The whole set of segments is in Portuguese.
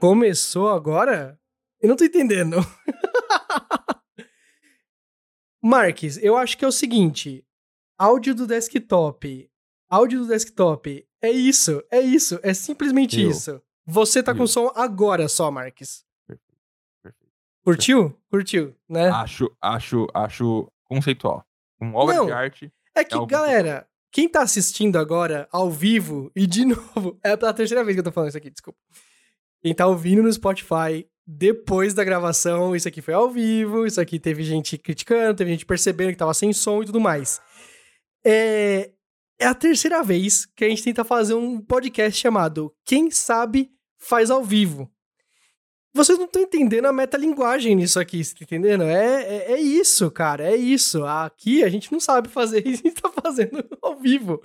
Começou agora? Eu não tô entendendo. Marques, eu acho que é o seguinte: áudio do desktop. Áudio do desktop. É isso, é isso, é simplesmente Eu. isso. Você tá com Eu. som agora só, Marques. Perfeito, perfeito. Curtiu? Curtiu, né? Acho, acho, acho conceitual. Uma obra Não. de arte. É que, algo galera, quem tá assistindo agora ao vivo, e de novo, é pela terceira vez que eu tô falando isso aqui, desculpa. Quem tá ouvindo no Spotify depois da gravação, isso aqui foi ao vivo, isso aqui teve gente criticando, teve gente percebendo que tava sem som e tudo mais. É, é a terceira vez que a gente tenta fazer um podcast chamado Quem Sabe Faz ao Vivo. Vocês não estão entendendo a metalinguagem nisso aqui, você tá entendendo? É, é, é isso, cara, é isso. Aqui a gente não sabe fazer a gente tá fazendo ao vivo.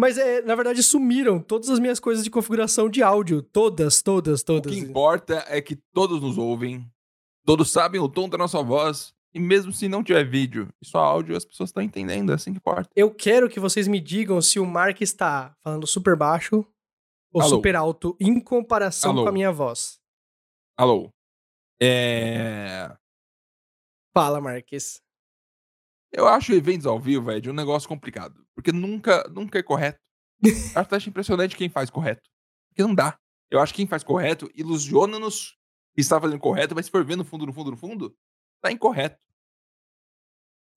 Mas, é, na verdade, sumiram todas as minhas coisas de configuração de áudio. Todas, todas, O todas. que importa é que todos nos ouvem, todos sabem o tom da nossa voz, e mesmo se não tiver vídeo e só áudio, as pessoas estão entendendo, é assim que importa. Eu quero que vocês me digam se o Mark está falando super baixo ou Alô? super alto em comparação Alô? com a minha voz. Alô? É. Fala, Marques. Eu acho eventos ao vivo, Ed, um negócio complicado. Porque nunca, nunca é correto. Eu acho impressionante quem faz correto. Porque não dá. Eu acho que quem faz correto ilusiona-nos que está fazendo correto, mas se for ver no fundo, no fundo, no fundo, tá incorreto.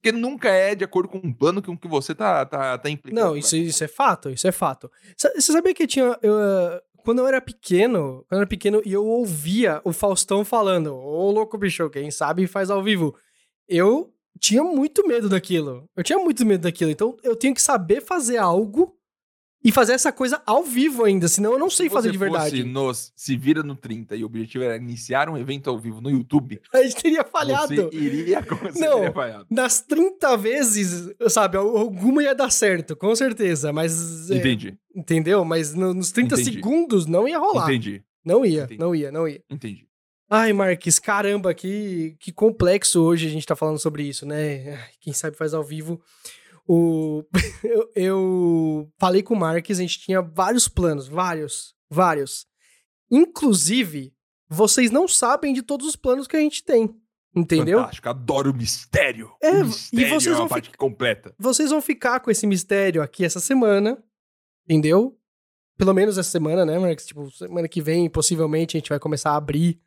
Porque nunca é de acordo com um plano com que você tá, tá, tá implicando. Não, isso, isso é fato, isso é fato. Você sabia que tinha. eu, ah, quando eu era pequeno, quando eu era pequeno e eu ouvia o Faustão falando, ô louco bicho, quem sabe faz ao vivo. Eu tinha muito medo daquilo. Eu tinha muito medo daquilo. Então eu tenho que saber fazer algo e fazer essa coisa ao vivo ainda, senão eu não sei Se fazer de verdade. fosse nos Se Vira no 30 e o objetivo era iniciar um evento ao vivo no YouTube, A gente teria falhado. você iria, você Não. teria falhado. Nas 30 vezes, sabe, alguma ia dar certo, com certeza, mas. é, Entendi, entendeu? Mas no- nos 30 Entendi. segundos não ia rolar. entendi, Não ia, Entendi. não ia, não ia. entendi. Ai, Marques, caramba, que, que complexo hoje a gente tá falando sobre isso, né? Quem sabe faz ao vivo. O... eu, eu falei com o Marques, a gente tinha vários planos, vários, vários. Inclusive, vocês não sabem de todos os planos que a gente tem, entendeu? Fantástico, adoro o mistério. É, o e mistério vocês é vão uma parte que completa. Vocês vão ficar com esse mistério aqui essa semana, entendeu? Pelo menos essa semana, né, Marques? Tipo, semana que vem, possivelmente, a gente vai começar a abrir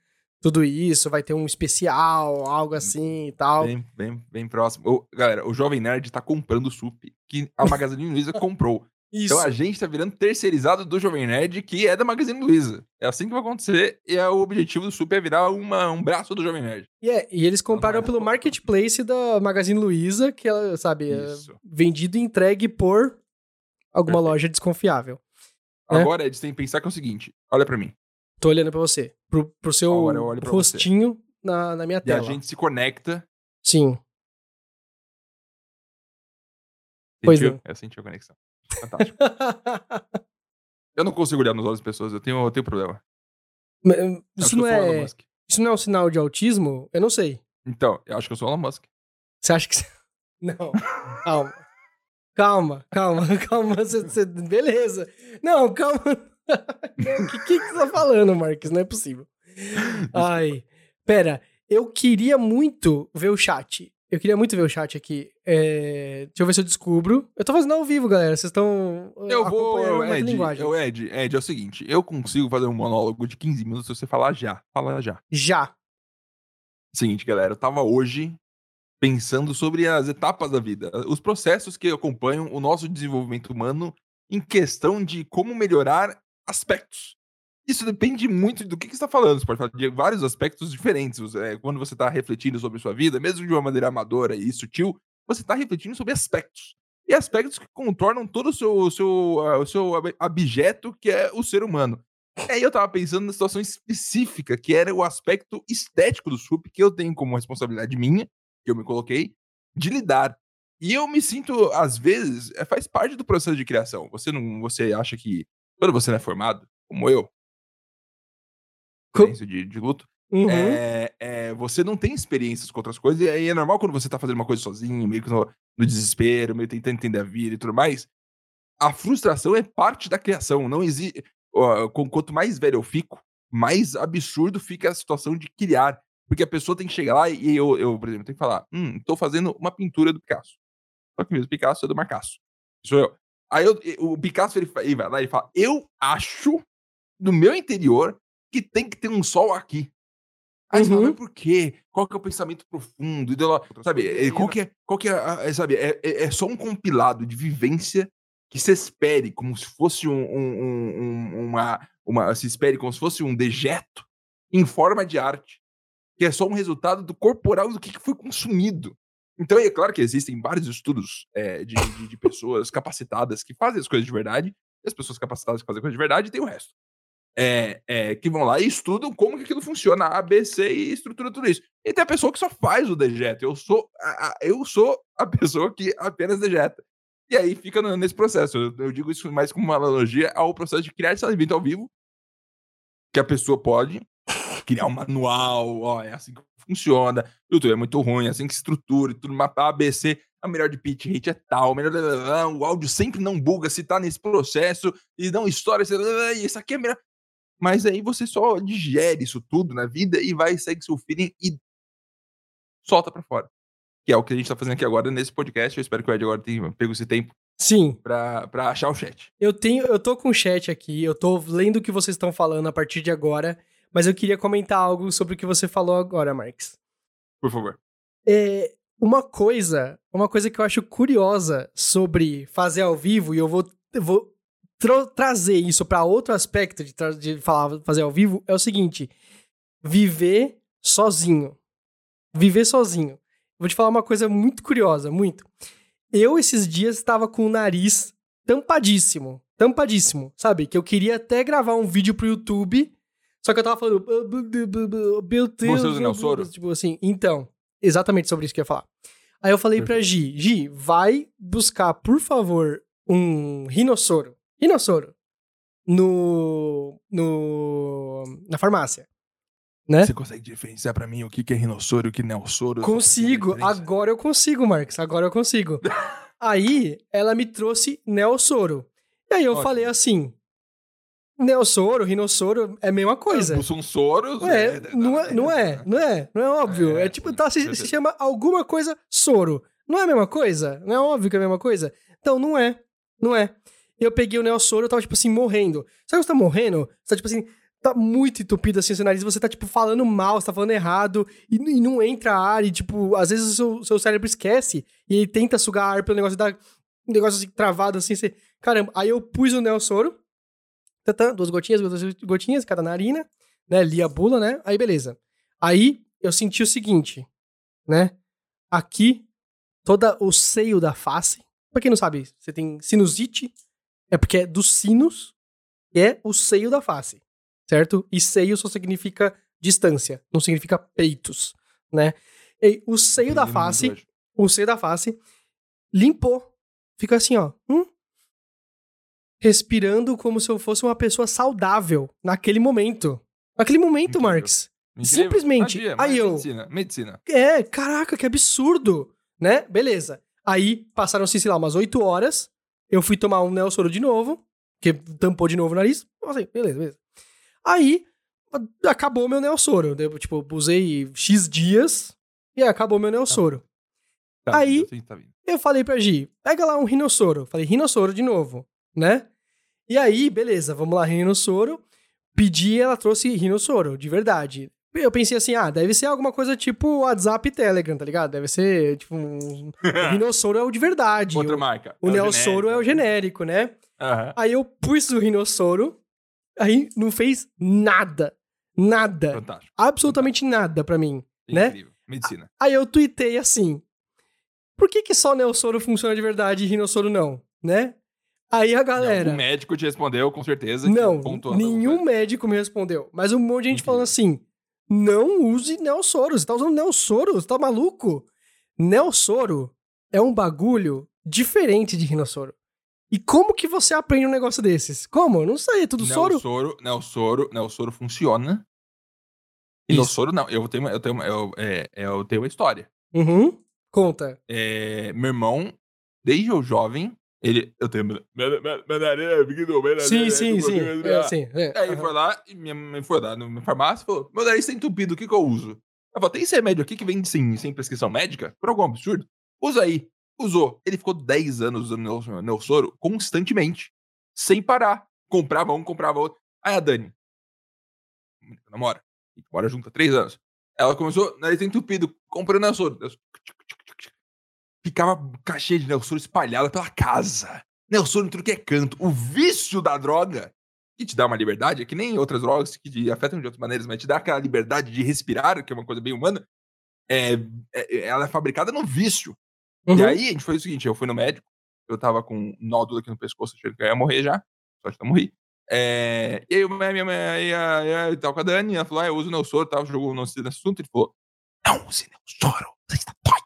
tudo isso, vai ter um especial, algo assim e tal. Bem, bem, bem próximo. Ô, galera, o Jovem Nerd tá comprando sup que a Magazine Luiza comprou. Isso. Então a gente tá virando terceirizado do Jovem Nerd, que é da Magazine Luiza. É assim que vai acontecer, e é o objetivo do sup é virar uma, um braço do Jovem Nerd. E, é, e eles compraram pelo marketplace da Magazine Luiza, que ela, sabe, é vendido e entregue por alguma Perfeito. loja desconfiável. É. Agora eles têm que pensar que é o seguinte: olha pra mim. Tô olhando pra você. Pro, pro seu você. rostinho na, na minha E a tela. gente se conecta. Sim. Pois Sentiu? não. Eu senti a conexão. Fantástico. eu não consigo olhar nos olhos das pessoas, eu tenho, eu tenho problema. Mas, Eu acho Isso não é. Isso não é um sinal de autismo? Eu não sei. Então, eu acho que eu sou Elon Musk. Você acha que. Não. Calma. Calma, calma, calma. Você, você- Beleza. Não, calma. O que, que, que você tá falando, Marcos? Não é possível. Ai. Pera, eu queria muito ver o chat. Eu queria muito ver o chat aqui. É, Deixa eu ver se eu descubro. Eu tô fazendo ao vivo, galera. Vocês estão. Eu vou, a Ed, linguagem. eu, Ed, Ed, é o seguinte, eu consigo fazer um monólogo de 15 minutos se você falar já. Fala já. Já. Seguinte, galera, eu tava hoje pensando sobre as etapas da vida, os processos que acompanham o nosso desenvolvimento humano em questão de como melhorar aspectos. Isso depende muito do que, que você está falando. Você pode falar de vários aspectos diferentes. É, quando você está refletindo sobre sua vida, mesmo de uma maneira amadora e sutil, você está refletindo sobre aspectos. E aspectos que contornam todo o seu, o seu, ah, o seu ab- abjeto, que é o ser humano. E aí eu tava pensando na situação específica, que era o aspecto estético do SUP, que eu tenho como responsabilidade minha, que eu me coloquei, de lidar. E eu me sinto, às vezes, é, faz parte do processo de criação. Você não, você acha que quando você não é formado, como eu, experiência de, de luto, Uhum. é, é, você não tem experiências com outras coisas, e aí é normal quando você tá fazendo uma coisa sozinho, meio que no, no desespero, meio tentando entender a vida e tudo mais. A frustração é parte da criação. Não existe. Quanto mais velho eu fico, mais absurdo fica a situação de criar. Porque a pessoa tem que chegar lá e eu, eu por exemplo, tenho que falar: hum, tô fazendo uma pintura do Picasso. Só que mesmo Picasso é do Marcasso. Sou eu. Aí eu, o Picasso ele, ele vai lá e fala: eu acho, no meu interior, que tem que ter um sol aqui. Aí você fala, Uhum. mas por quê? Qual que é o pensamento profundo? ideolo- Sabe, é, qual que é, qual que é, é, sabe, é, é- é só um compilado de vivência que se espere como se fosse um, um- um- um- uma, uma, se espere como se fosse um dejeto em forma de arte, que é só um resultado do corporal do que que foi consumido. Então, é claro que existem vários estudos é, de, de- de pessoas capacitadas que fazem as coisas de verdade, e as pessoas capacitadas que fazem coisas de verdade, e tem o resto é, é, que vão lá e estudam como que aquilo funciona, A, B, C e estrutura tudo isso. E tem a pessoa que só faz o dejeto. Eu sou a, a- eu sou a pessoa que apenas dejeta. E aí fica nesse processo. Eu, eu digo isso mais como uma analogia ao processo de criar esse alimento ao vivo, que a pessoa pode criar um manual, ó, é assim que funciona, o YouTube é muito ruim, é assim que se estrutura, e tudo, mapa A, B, C, a melhor de pitch rate é tal, o melhor, o áudio sempre não buga se tá nesse processo, e não e isso aqui é melhor. Mas aí você só digere isso tudo na vida e vai, segue seu feeling e solta pra fora. Que é o que a gente tá fazendo aqui agora nesse podcast. Eu espero que o Ed agora tenha pego esse tempo Sim, pra, pra achar o chat. eu tenho, eu tô com o chat aqui, eu tô lendo o que vocês estão falando a partir de agora, mas eu queria comentar algo sobre o que você falou agora, Marx. Por favor. É, uma coisa, uma coisa que eu acho curiosa sobre fazer ao vivo, e eu vou, vou tra- trazer isso pra outro aspecto de, de falar fazer ao vivo, é o seguinte: viver sozinho. Viver sozinho. Vou te falar uma coisa muito curiosa, muito. Eu, esses dias, estava com o nariz tampadíssimo. Tampadíssimo, sabe? Que eu queria até gravar um vídeo pro YouTube, só que eu tava falando. Meu Deus. Você usa Nelsoro? Tipo assim, então. Exatamente sobre isso que eu ia falar. Aí eu falei pra Gi, Gi, vai buscar, por favor, um rinossoro. Rinossoro. No. No. Na farmácia. Né? Você consegue diferenciar pra mim o que que é rinossoro e o que não é soro? Consigo, agora eu consigo, Marcos, agora eu consigo. Aí, ela me trouxe Neossoro. E aí eu Ótimo. falei assim, Neossoro, Rinossoro é a mesma coisa. São soros. É, não é, não é, não é, não é óbvio. É, É, tipo, tá, se, se chama alguma coisa soro. Não é a mesma coisa? Não é óbvio que é a mesma coisa? Então, não é, não é. Eu peguei o Neossoro, eu tava, tipo assim, morrendo. Sabe quando você tá morrendo? Você tá, tipo assim, tá muito entupido assim o seu nariz, você tá, tipo, falando mal, você tá falando errado, e, e não entra ar, e, tipo, às vezes o seu, seu cérebro esquece, e ele tenta sugar ar pelo negócio dá um negócio assim, travado, assim, você... Caramba, aí eu pus o Neossoro, tatã, duas gotinhas, duas gotinhas, cada narina, né, li a bula, né, aí beleza. Aí eu senti o seguinte, né, aqui, todo o seio da face, pra quem não sabe, você tem sinusite, é porque é dos sinos, que é o seio da face, certo? E seio só significa distância, não significa peitos, né? E o seio da face, o seio da face, limpou. Fica assim, ó. hum? Respirando como se eu fosse uma pessoa saudável naquele momento. Naquele momento, Incrível. Marx. Simplesmente. Magia, Aí eu- Medicina, medicina. É, caraca, que absurdo, né? Beleza. Aí passaram-se, sei lá, umas 8 horas. Eu fui tomar um Neossoro de novo, que tampou de novo o nariz. Assim, beleza, beleza. Aí acabou meu Neossoro. Eu, tipo, usei X dias e acabou meu Neossoro. Tá Aí- vindo, assim, tá. Eu falei pra Gi, pega lá um rinossoro. Falei, rinossoro de novo, né? E aí, beleza, vamos lá, rinossoro. Pedi, ela trouxe rinossoro, de verdade. Eu pensei assim, ah, deve ser alguma coisa tipo WhatsApp e Telegram, tá ligado? Deve ser, tipo, um... o rinossoro é o de verdade. Outra o marca. o Neossoro é o genérico, né? Aham. Aí eu pus o rinossoro, aí não fez nada. Nada. Fantástico. Absolutamente nada pra mim. Né? Incrível. Medicina. Aí eu tuitei assim: Por que que só Neossoro funciona de verdade e Rinossoro não? Né? Aí a galera. O médico te respondeu, com certeza. Não, nenhum médico me respondeu. Mas um monte de gente falando assim: não use Neossoro. Você tá usando Neossoro? Você tá maluco? Neossoro é um bagulho diferente de Rinossoro. E como que você aprende um negócio desses? Como? Eu Não sei, é tudo soro? Neossoro, Neossoro, Neossoro funciona. E Isso. Neossoro não. Eu tenho, eu tenho, eu, é, eu tenho uma história. Uhum. Conta. É, meu irmão, desde eu jovem, Ele, eu tenho. É Sim, é sim, sim. É, sim, é, Aí aham. foi lá, e minha mãe foi lá na farmácia e falou: Meu nariz tá entupido, o que, que eu uso? Ela falou: Tem esse remédio aqui que vem sem, sem prescrição médica? Por algum absurdo? Usa aí. Usou. Ele ficou 10 anos usando Nelsoro constantemente, sem parar. Comprava um, comprava outro. Aí a Dani, namora, mora junto há 3 anos. Ela começou, nariz entupido, comprando Nelsoro. Nelsoro. Ficava cachê de Nelsoro espalhada pela casa. Nelsoro em tudo que é canto. O vício da droga que te dá uma liberdade, é que nem outras drogas que te afetam de outras maneiras, mas te dá aquela liberdade de respirar, que é uma coisa bem humana, é, é- ela é fabricada no vício. E Uhum. aí a gente foi o seguinte, eu fui no médico, eu tava com um nódulo aqui no pescoço, achando que eu ia morrer já, só que não morri. É, e aí eu- minha mãe eu tava com a Dani, ela falou, ah, eu uso Nelsoro, tal, jogou nesse nesse assunto, ele falou, não use Nelsoro, você está doida,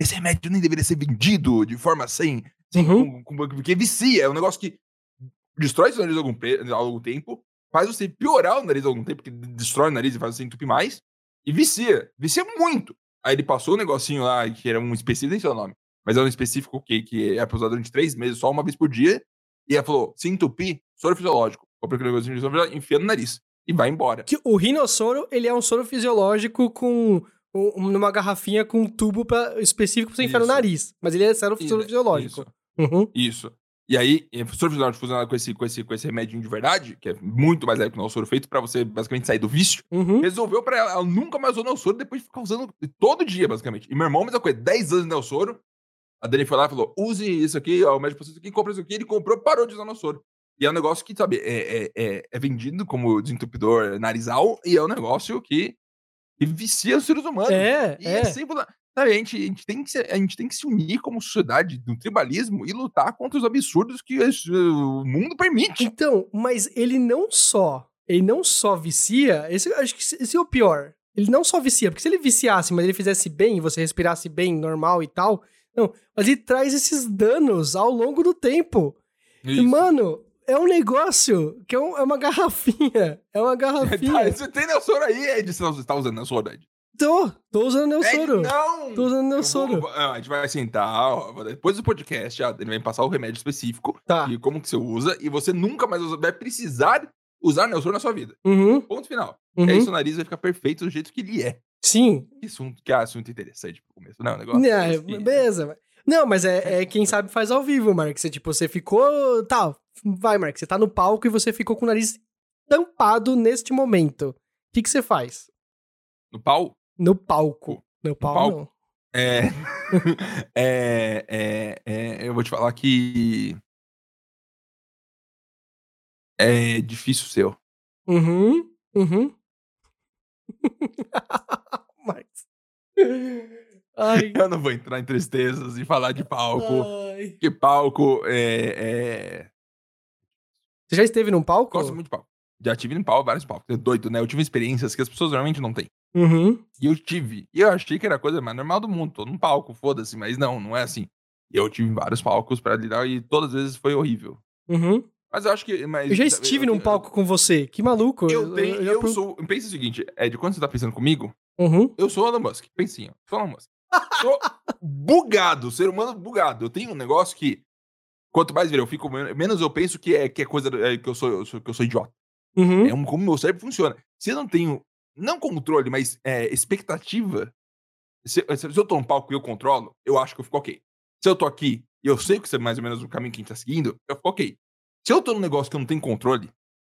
esse remédio nem deveria ser vendido de forma sem, sem Uhum. com- com- porque vicia, é um negócio que destrói seu nariz algum, pe- algum tempo, faz você piorar o nariz algum tempo, porque destrói o nariz e faz você entupir mais, e vicia, vicia muito. Aí ele passou um negocinho lá, que era um específico, nem sei o nome, mas é um específico que, que é pra usar durante três meses, só uma vez por dia, e ela falou, se entupir, soro fisiológico. Compra aquele negocinho de soro fisiológico, enfia no nariz, e vai embora. Que o rinossoro, ele é um soro fisiológico com um- numa garrafinha com um tubo pra, específico pra você enfiar no nariz. Mas ele é soro, E- soro fisiológico. Isso. Uhum. Isso. E aí, soro fisiológico fusionado com esse, com, esse, com esse remedinho de verdade, que é muito mais leve que o soro feito pra você basicamente sair do vício, Uhum. resolveu pra ela. Ela nunca mais usou Nelsoro depois de ficar usando todo dia, basicamente. E meu irmão, mesma coisa, 10 anos de Nelsoro. A Dani foi lá e falou: use isso aqui, ó, o médico passou isso aqui, compra isso aqui. Ele comprou, parou de usar Nelsoro. E é um negócio que, sabe, é, é, é, é vendido como desentupidor narizal e é um negócio que, que vicia os seres humanos. É, E é Sabe, a gente, a, gente tem que se, a gente tem que se unir como sociedade do tribalismo e lutar contra os absurdos que esse, o mundo permite. Então, mas ele não só, ele não só vicia, esse, acho que esse é o pior. Ele não só vicia, porque se ele viciasse, mas ele fizesse bem, você respirasse bem, normal e tal, não, mas ele traz esses danos ao longo do tempo. E, Isso. mano, é um negócio que é, um- é uma garrafinha, é uma garrafinha. Tá, você tem Nelsoro aí, Ed? Você tá usando Nelsoro, Ed? tô, tô usando meu Ed, não! Tô usando Eu vou- ah, a gente vai sentar, ó, depois do podcast, ele vai passar o remédio específico Tá. e como que você usa, e você nunca mais usa- vai precisar usar Nelsoro na sua vida. Uhum, Ponto final. uhum. E aí seu nariz vai ficar perfeito do jeito que ele é. Sim. Que assunto, que assunto interessante pro começo, não? O negócio Não, é é, que- beleza. Não, mas é, é quem sabe faz ao vivo, Mark. Você, tipo, você ficou. Tá, vai, Mark. Você tá no palco e você ficou com o nariz tampado neste momento. O que, que você faz? No pau? No palco. No palco, palco? não. É, é, é, é, eu vou te falar que é difícil seu. Uhum. Uhum. Marcos. Ai. Eu não vou entrar em tristezas e falar de palco, ai. porque palco é, é... Você já esteve num palco? Gosto muito de palco. Já tive em palco, vários palcos. É doido, né? Eu tive experiências que as pessoas normalmente não têm. Uhum. E eu tive. E eu achei que era a coisa mais normal do mundo. Tô num palco, foda-se. Mas não, não é assim. Eu tive vários palcos pra lidar e todas as vezes foi horrível. Uhum. Mas eu acho que... Mas, Eu já eu estive tenho- num palco com você. Que maluco. Eu tenho... Eu, pro- sou... Pensa o seguinte, Ed, quando você tá pensando comigo, Uhum. eu sou Elon Musk. Pensa ó. Sou Elon Musk. Sou bugado, ser humano bugado. Eu tenho um negócio que... Quanto mais eu fico, men- menos eu penso que é, que é coisa... é, que, eu sou, eu sou- que eu sou idiota. Uhum. É um, como meu cérebro funciona. Se eu não tenho, não controle, mas é, expectativa, se, se eu tô num palco e eu controlo, eu acho que eu fico ok. Se eu tô aqui e eu sei que isso é mais ou menos o caminho que a gente tá seguindo, eu fico ok. Se eu tô num negócio que eu não tenho controle,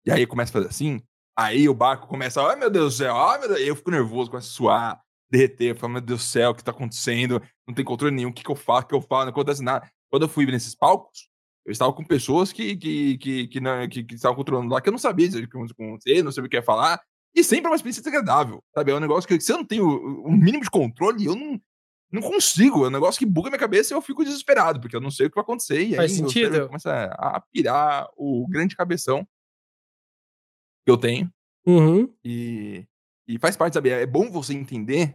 e aí eu começo a fazer assim, aí o barco começa, ai meu Deus do céu, ai meu Deus, eu fico nervoso, começo a suar, derreter, eu falo, meu Deus do céu, o que tá acontecendo? Não tem controle nenhum, o que que eu faço, o que eu falo, não acontece nada. Quando eu fui nesses palcos, eu estava com pessoas que, que, que, que, não, que, que estavam controlando lá, que eu não sabia o que ia acontecer, não sabia o que ia falar. E sempre é uma experiência desagradável, sabe? É um negócio que, se eu não tenho o mínimo de controle, eu não, não consigo. É um negócio que buga minha cabeça e eu fico desesperado, porque eu não sei o que vai acontecer. E Faz aí sentido. cérebro começa a pirar o grande cabeção que eu tenho. Uhum. E, e faz parte, sabe? É bom você entender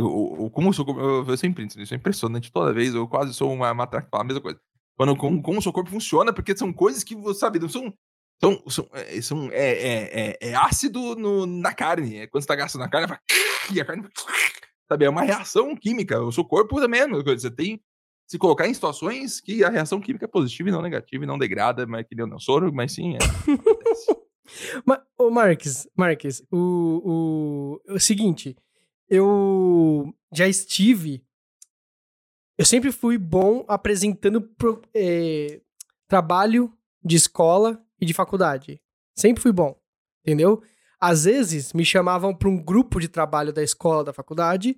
o, o- o- como eu sou. Eu, eu sempre isso é impressionante toda vez. Eu quase sou uma matraca a mesma coisa. Quando, como, como o seu corpo funciona, porque são coisas que você sabe, são. São, são, é, são- é, é, é, é ácido no, na carne. É quando você tá gastando a carne, e a carne. Sabe, é uma reação química. O seu corpo também é a mesma coisa. Você tem. se colocar em situações que a reação química é positiva e não negativa, e não degrada, mas que deu não soro, mas sim, é. Mas, ô Marques, Marques, o, o, o seguinte, eu já estive. Eu sempre fui bom apresentando pro, é, trabalho de escola e de faculdade. Sempre fui bom, entendeu? Às vezes me chamavam para um grupo de trabalho da escola, da faculdade,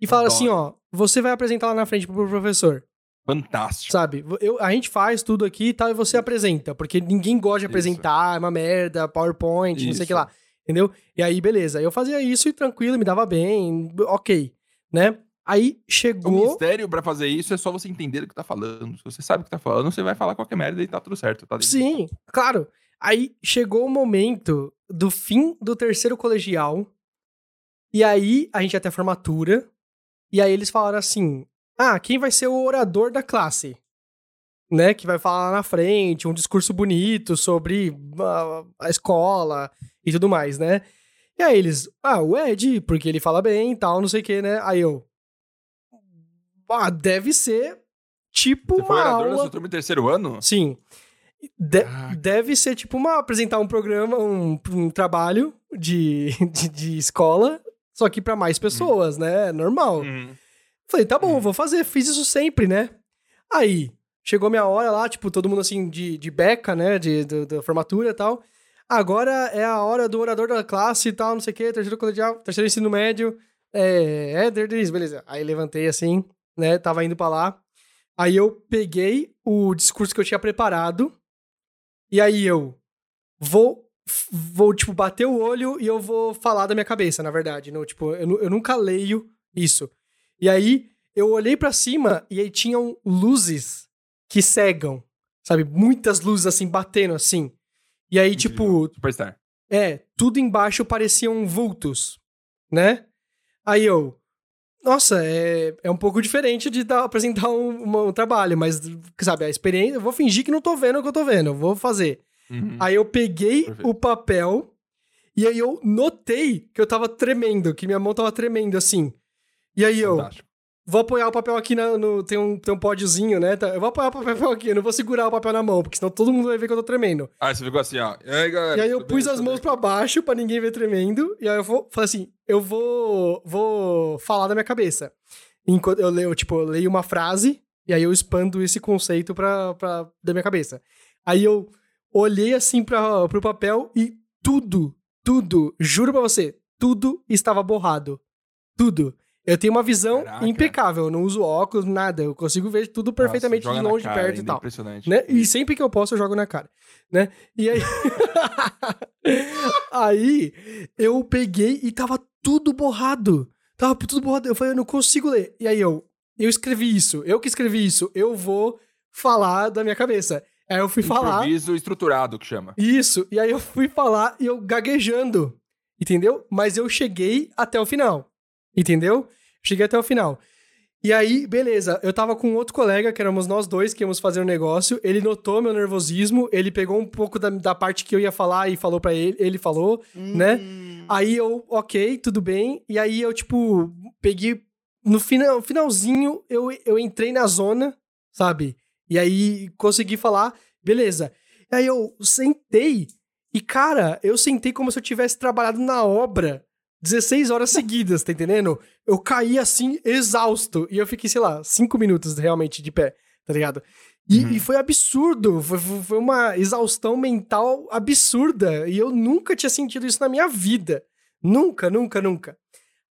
e falaram assim: ó, você vai apresentar lá na frente pro professor. Fantástico. Sabe? Eu, a gente faz tudo aqui e tal, e você apresenta. Porque ninguém gosta de apresentar, isso. é uma merda, PowerPoint, isso. não sei o que lá. Entendeu? E aí, beleza. Eu fazia isso e tranquilo, me dava bem, ok. Né? Aí chegou. O mistério para fazer isso é só você entender o que tá falando. Se você sabe o que tá falando, você vai falar qualquer merda e tá tudo certo. Tá Sim, claro. Aí chegou o momento do fim do terceiro colegial. E aí a gente ia até a formatura. E aí eles falaram assim: ah, quem vai ser o orador da classe? Né, que vai falar lá na frente, um discurso bonito sobre a, a escola e tudo mais, né? E aí eles, ah, o Ed, porque ele fala bem e tal, não sei o que, né? Aí eu, ah, deve ser tipo Você uma foi aula... seu turma terceiro ano? Sim. De deve ser tipo uma apresentar um programa, um, um trabalho de, de, de, escola, só que para mais pessoas, hum. né? Normal. Hum. Falei, tá bom, hum. vou fazer. Fiz isso sempre, né? Aí, chegou minha hora lá, tipo, todo mundo assim de, de beca, né? De, da formatura e tal. Agora é a hora do orador da classe e tal, não sei o quê, terceiro colegial, terceiro ensino médio. É, é, beleza. Aí levantei assim, né? Tava indo pra lá. Aí eu peguei o discurso que eu tinha preparado. E aí eu vou, vou tipo, bater o olho e eu vou falar da minha cabeça, na verdade. Não, tipo, eu, eu nunca leio isso. E aí eu olhei para cima e aí tinham luzes que cegam, sabe? Muitas luzes assim batendo assim. E aí, tipo. Superstar. É, tudo embaixo pareciam vultos, né? Aí eu. Nossa, é, é um pouco diferente de dar, apresentar um, um, trabalho, mas, sabe, a experiência. Eu vou fingir que não tô vendo o que eu tô vendo, eu vou fazer. Uhum. Aí eu peguei Perfeito. o papel e aí eu notei que eu tava tremendo, que minha mão tava tremendo assim. E aí eu. Fantástico. Vou apoiar o papel aqui na, no. Tem um, tem um pódiozinho, né? Tá, eu vou apoiar o papel aqui, eu não vou segurar o papel na mão, porque senão todo mundo vai ver que eu tô tremendo. Ah, você ficou assim, ó. E aí, galera? E aí eu pus bem, as mãos para baixo para ninguém ver tremendo. E aí eu vou, falei assim: eu vou. Vou falar da minha cabeça. Enquanto eu leio, tipo, eu leio uma frase, e aí eu expando esse conceito pra, pra, da minha cabeça. Aí eu olhei assim pra, pro papel e tudo, tudo, juro pra você, tudo estava borrado. Tudo. Eu tenho uma visão Caraca. impecável, eu não uso óculos, nada. Eu consigo ver tudo perfeitamente Nossa, de longe, de perto e tal. Impressionante. Né? E sempre que eu posso, eu jogo na cara. Né? E aí. aí eu peguei e tava tudo borrado. Tava tudo borrado. Eu falei, eu não consigo ler. E aí eu, eu escrevi isso, eu que escrevi isso, eu vou falar da minha cabeça. Aí eu fui Improviso falar. Improviso estruturado que chama. Isso. E aí eu fui falar e eu gaguejando. Entendeu? Mas eu cheguei até o final. Entendeu? Cheguei até o final. E aí, beleza, eu tava com outro colega, que éramos nós dois que íamos fazer um negócio. Ele notou meu nervosismo, ele pegou um pouco da, da parte que eu ia falar e falou para ele, ele falou, né? hum. né? Aí eu, ok, tudo bem. E aí eu, tipo, peguei. No final, finalzinho, eu, eu entrei na zona, sabe? E aí consegui falar, beleza. E aí eu sentei, e cara, eu sentei como se eu tivesse trabalhado na obra 16 horas seguidas, tá entendendo? Eu caí assim, exausto. E eu fiquei, sei lá, 5 minutos realmente de pé, tá ligado? E, uhum. e foi absurdo. Foi, foi uma exaustão mental absurda. E eu nunca tinha sentido isso na minha vida. Nunca, nunca, nunca.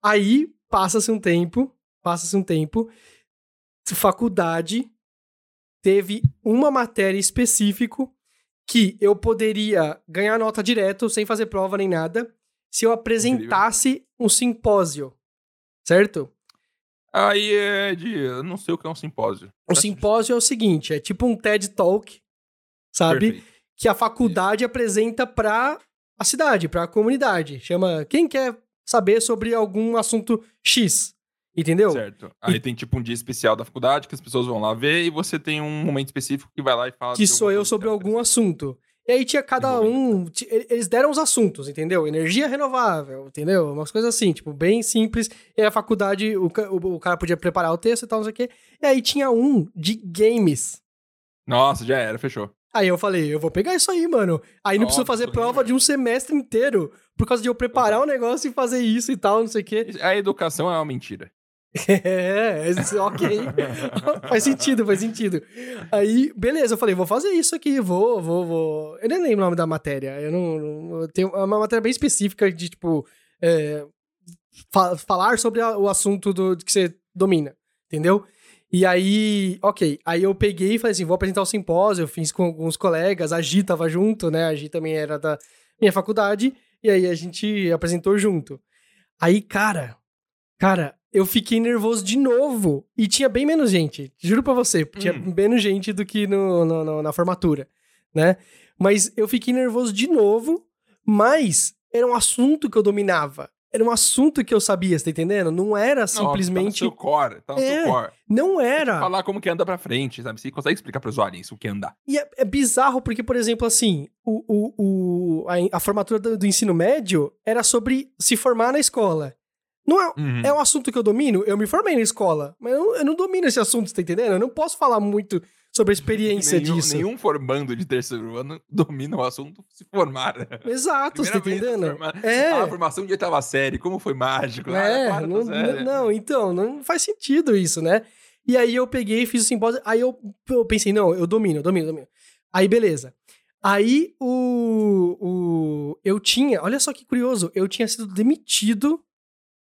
Aí, passa-se um tempo, passa-se um tempo, faculdade teve uma matéria específico que eu poderia ganhar nota direto, sem fazer prova nem nada, se eu apresentasse Incrível. um simpósio, certo? Aí é de. Eu não sei o que é um simpósio. O simpósio é o seguinte: é tipo um TED Talk, sabe? Perfeito. Que a faculdade apresenta para a cidade, para a comunidade. Chama quem quer saber sobre algum assunto X. Entendeu? Certo. Aí e... tem tipo um dia especial da faculdade que as pessoas vão lá ver e você tem um momento específico que vai lá e fala. Que sou eu sobre algum assunto. E aí tinha cada um. Eles deram os assuntos, entendeu? Energia renovável, entendeu? Umas coisas assim, tipo, bem simples. E aí a faculdade, o, o, o cara podia preparar o texto e tal, não sei o quê. E aí tinha um de games. Nossa, já era, fechou. Aí eu falei, eu vou pegar isso aí, mano. Aí não preciso fazer prova de um semestre inteiro por causa de eu preparar o um negócio e fazer isso e tal, não sei o quê. A educação é uma mentira. É, ok. faz sentido, faz sentido. Aí, beleza, eu falei, vou fazer isso aqui, vou, vou, vou. Eu nem lembro o nome da matéria. Eu não. não tenho uma matéria bem específica de, tipo, é, fa falar sobre a, o assunto do, que você domina, entendeu? E aí, ok. Aí eu peguei e falei assim: vou apresentar o simpósio, eu fiz com alguns colegas, a Gi tava junto, né? A Gi também era da minha faculdade, e aí a gente apresentou junto. Aí, cara, cara, eu fiquei nervoso de novo. E tinha bem menos gente. Juro pra você. Tinha hum. menos gente do que no, no, no, na formatura, né? Mas eu fiquei nervoso de novo. Mas era um assunto que eu dominava. Era um assunto que eu sabia, você tá entendendo? Não era simplesmente. Não, tá no seu core, tá no é, seu core. Não era. Falar como que anda pra frente, sabe? Você consegue explicar pro usuário isso, o que andar. E é, é, bizarro porque, por exemplo, assim, o, o, o a, a formatura do, do ensino médio era sobre se formar na escola. Não é, uhum. é um assunto que eu domino? Eu me formei na escola, mas eu, eu não domino esse assunto, você tá entendendo? Eu não posso falar muito sobre a experiência nenhum, disso. Nenhum formando de terceiro ano domina o assunto se formar. Exato, você tá entendendo? É. a formação de oitava série, como foi mágico. É, ah, não, não, não, então, não faz sentido isso, né? E aí eu peguei, fiz o simpósio, aí eu, eu pensei, não, eu domino, eu domino, eu domino. Aí, beleza. Aí o, o. Eu tinha. Olha só que curioso. Eu tinha sido demitido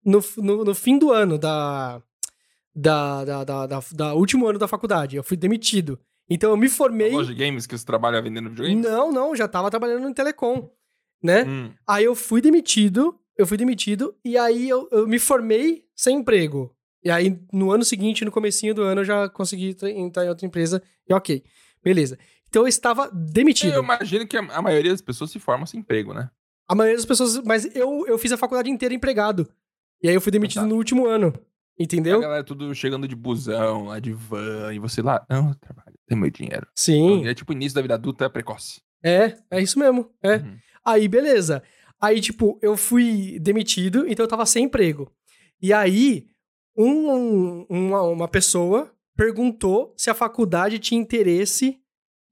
no, no, no fim do ano da, da, da, da, da, da último ano da faculdade. Eu fui demitido. Então eu me formei. loja de games que você trabalha vendendo videogames? Não, não, já tava trabalhando no Telecom, né? Hum. Aí eu fui demitido, eu fui demitido, e aí eu, eu me formei sem emprego. E aí, no ano seguinte, no comecinho do ano, eu já consegui entrar em outra empresa. E ok, beleza. Então eu estava demitido. Eu imagino que a, maioria das pessoas se forma sem emprego, né? A maioria das pessoas. Mas eu, eu fiz a faculdade inteira empregado. E aí eu fui demitido Exato. no último ano. Entendeu? A galera tudo chegando de busão, lá de van, e você lá, não, eu trabalho, tem meu dinheiro. Sim. Então, é tipo início da vida adulta é precoce. É, é isso mesmo. É. Uhum. Aí, beleza. Aí, tipo, eu fui demitido, então eu tava sem emprego. E aí, um, uma, uma pessoa perguntou se a faculdade tinha interesse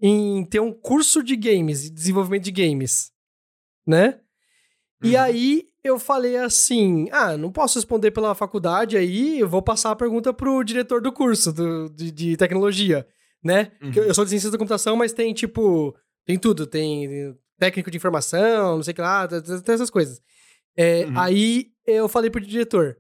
em ter um curso de games, desenvolvimento de games, né? Uhum. E aí eu falei assim: ah, não posso responder pela faculdade aí, eu vou passar a pergunta pro diretor do curso do, de, de tecnologia, né? Uhum. Eu sou de ciência da computação, mas tem tipo, tem tudo, tem técnico de informação, não sei o que lá, tem essas coisas. É, uhum. Aí eu falei pro diretor.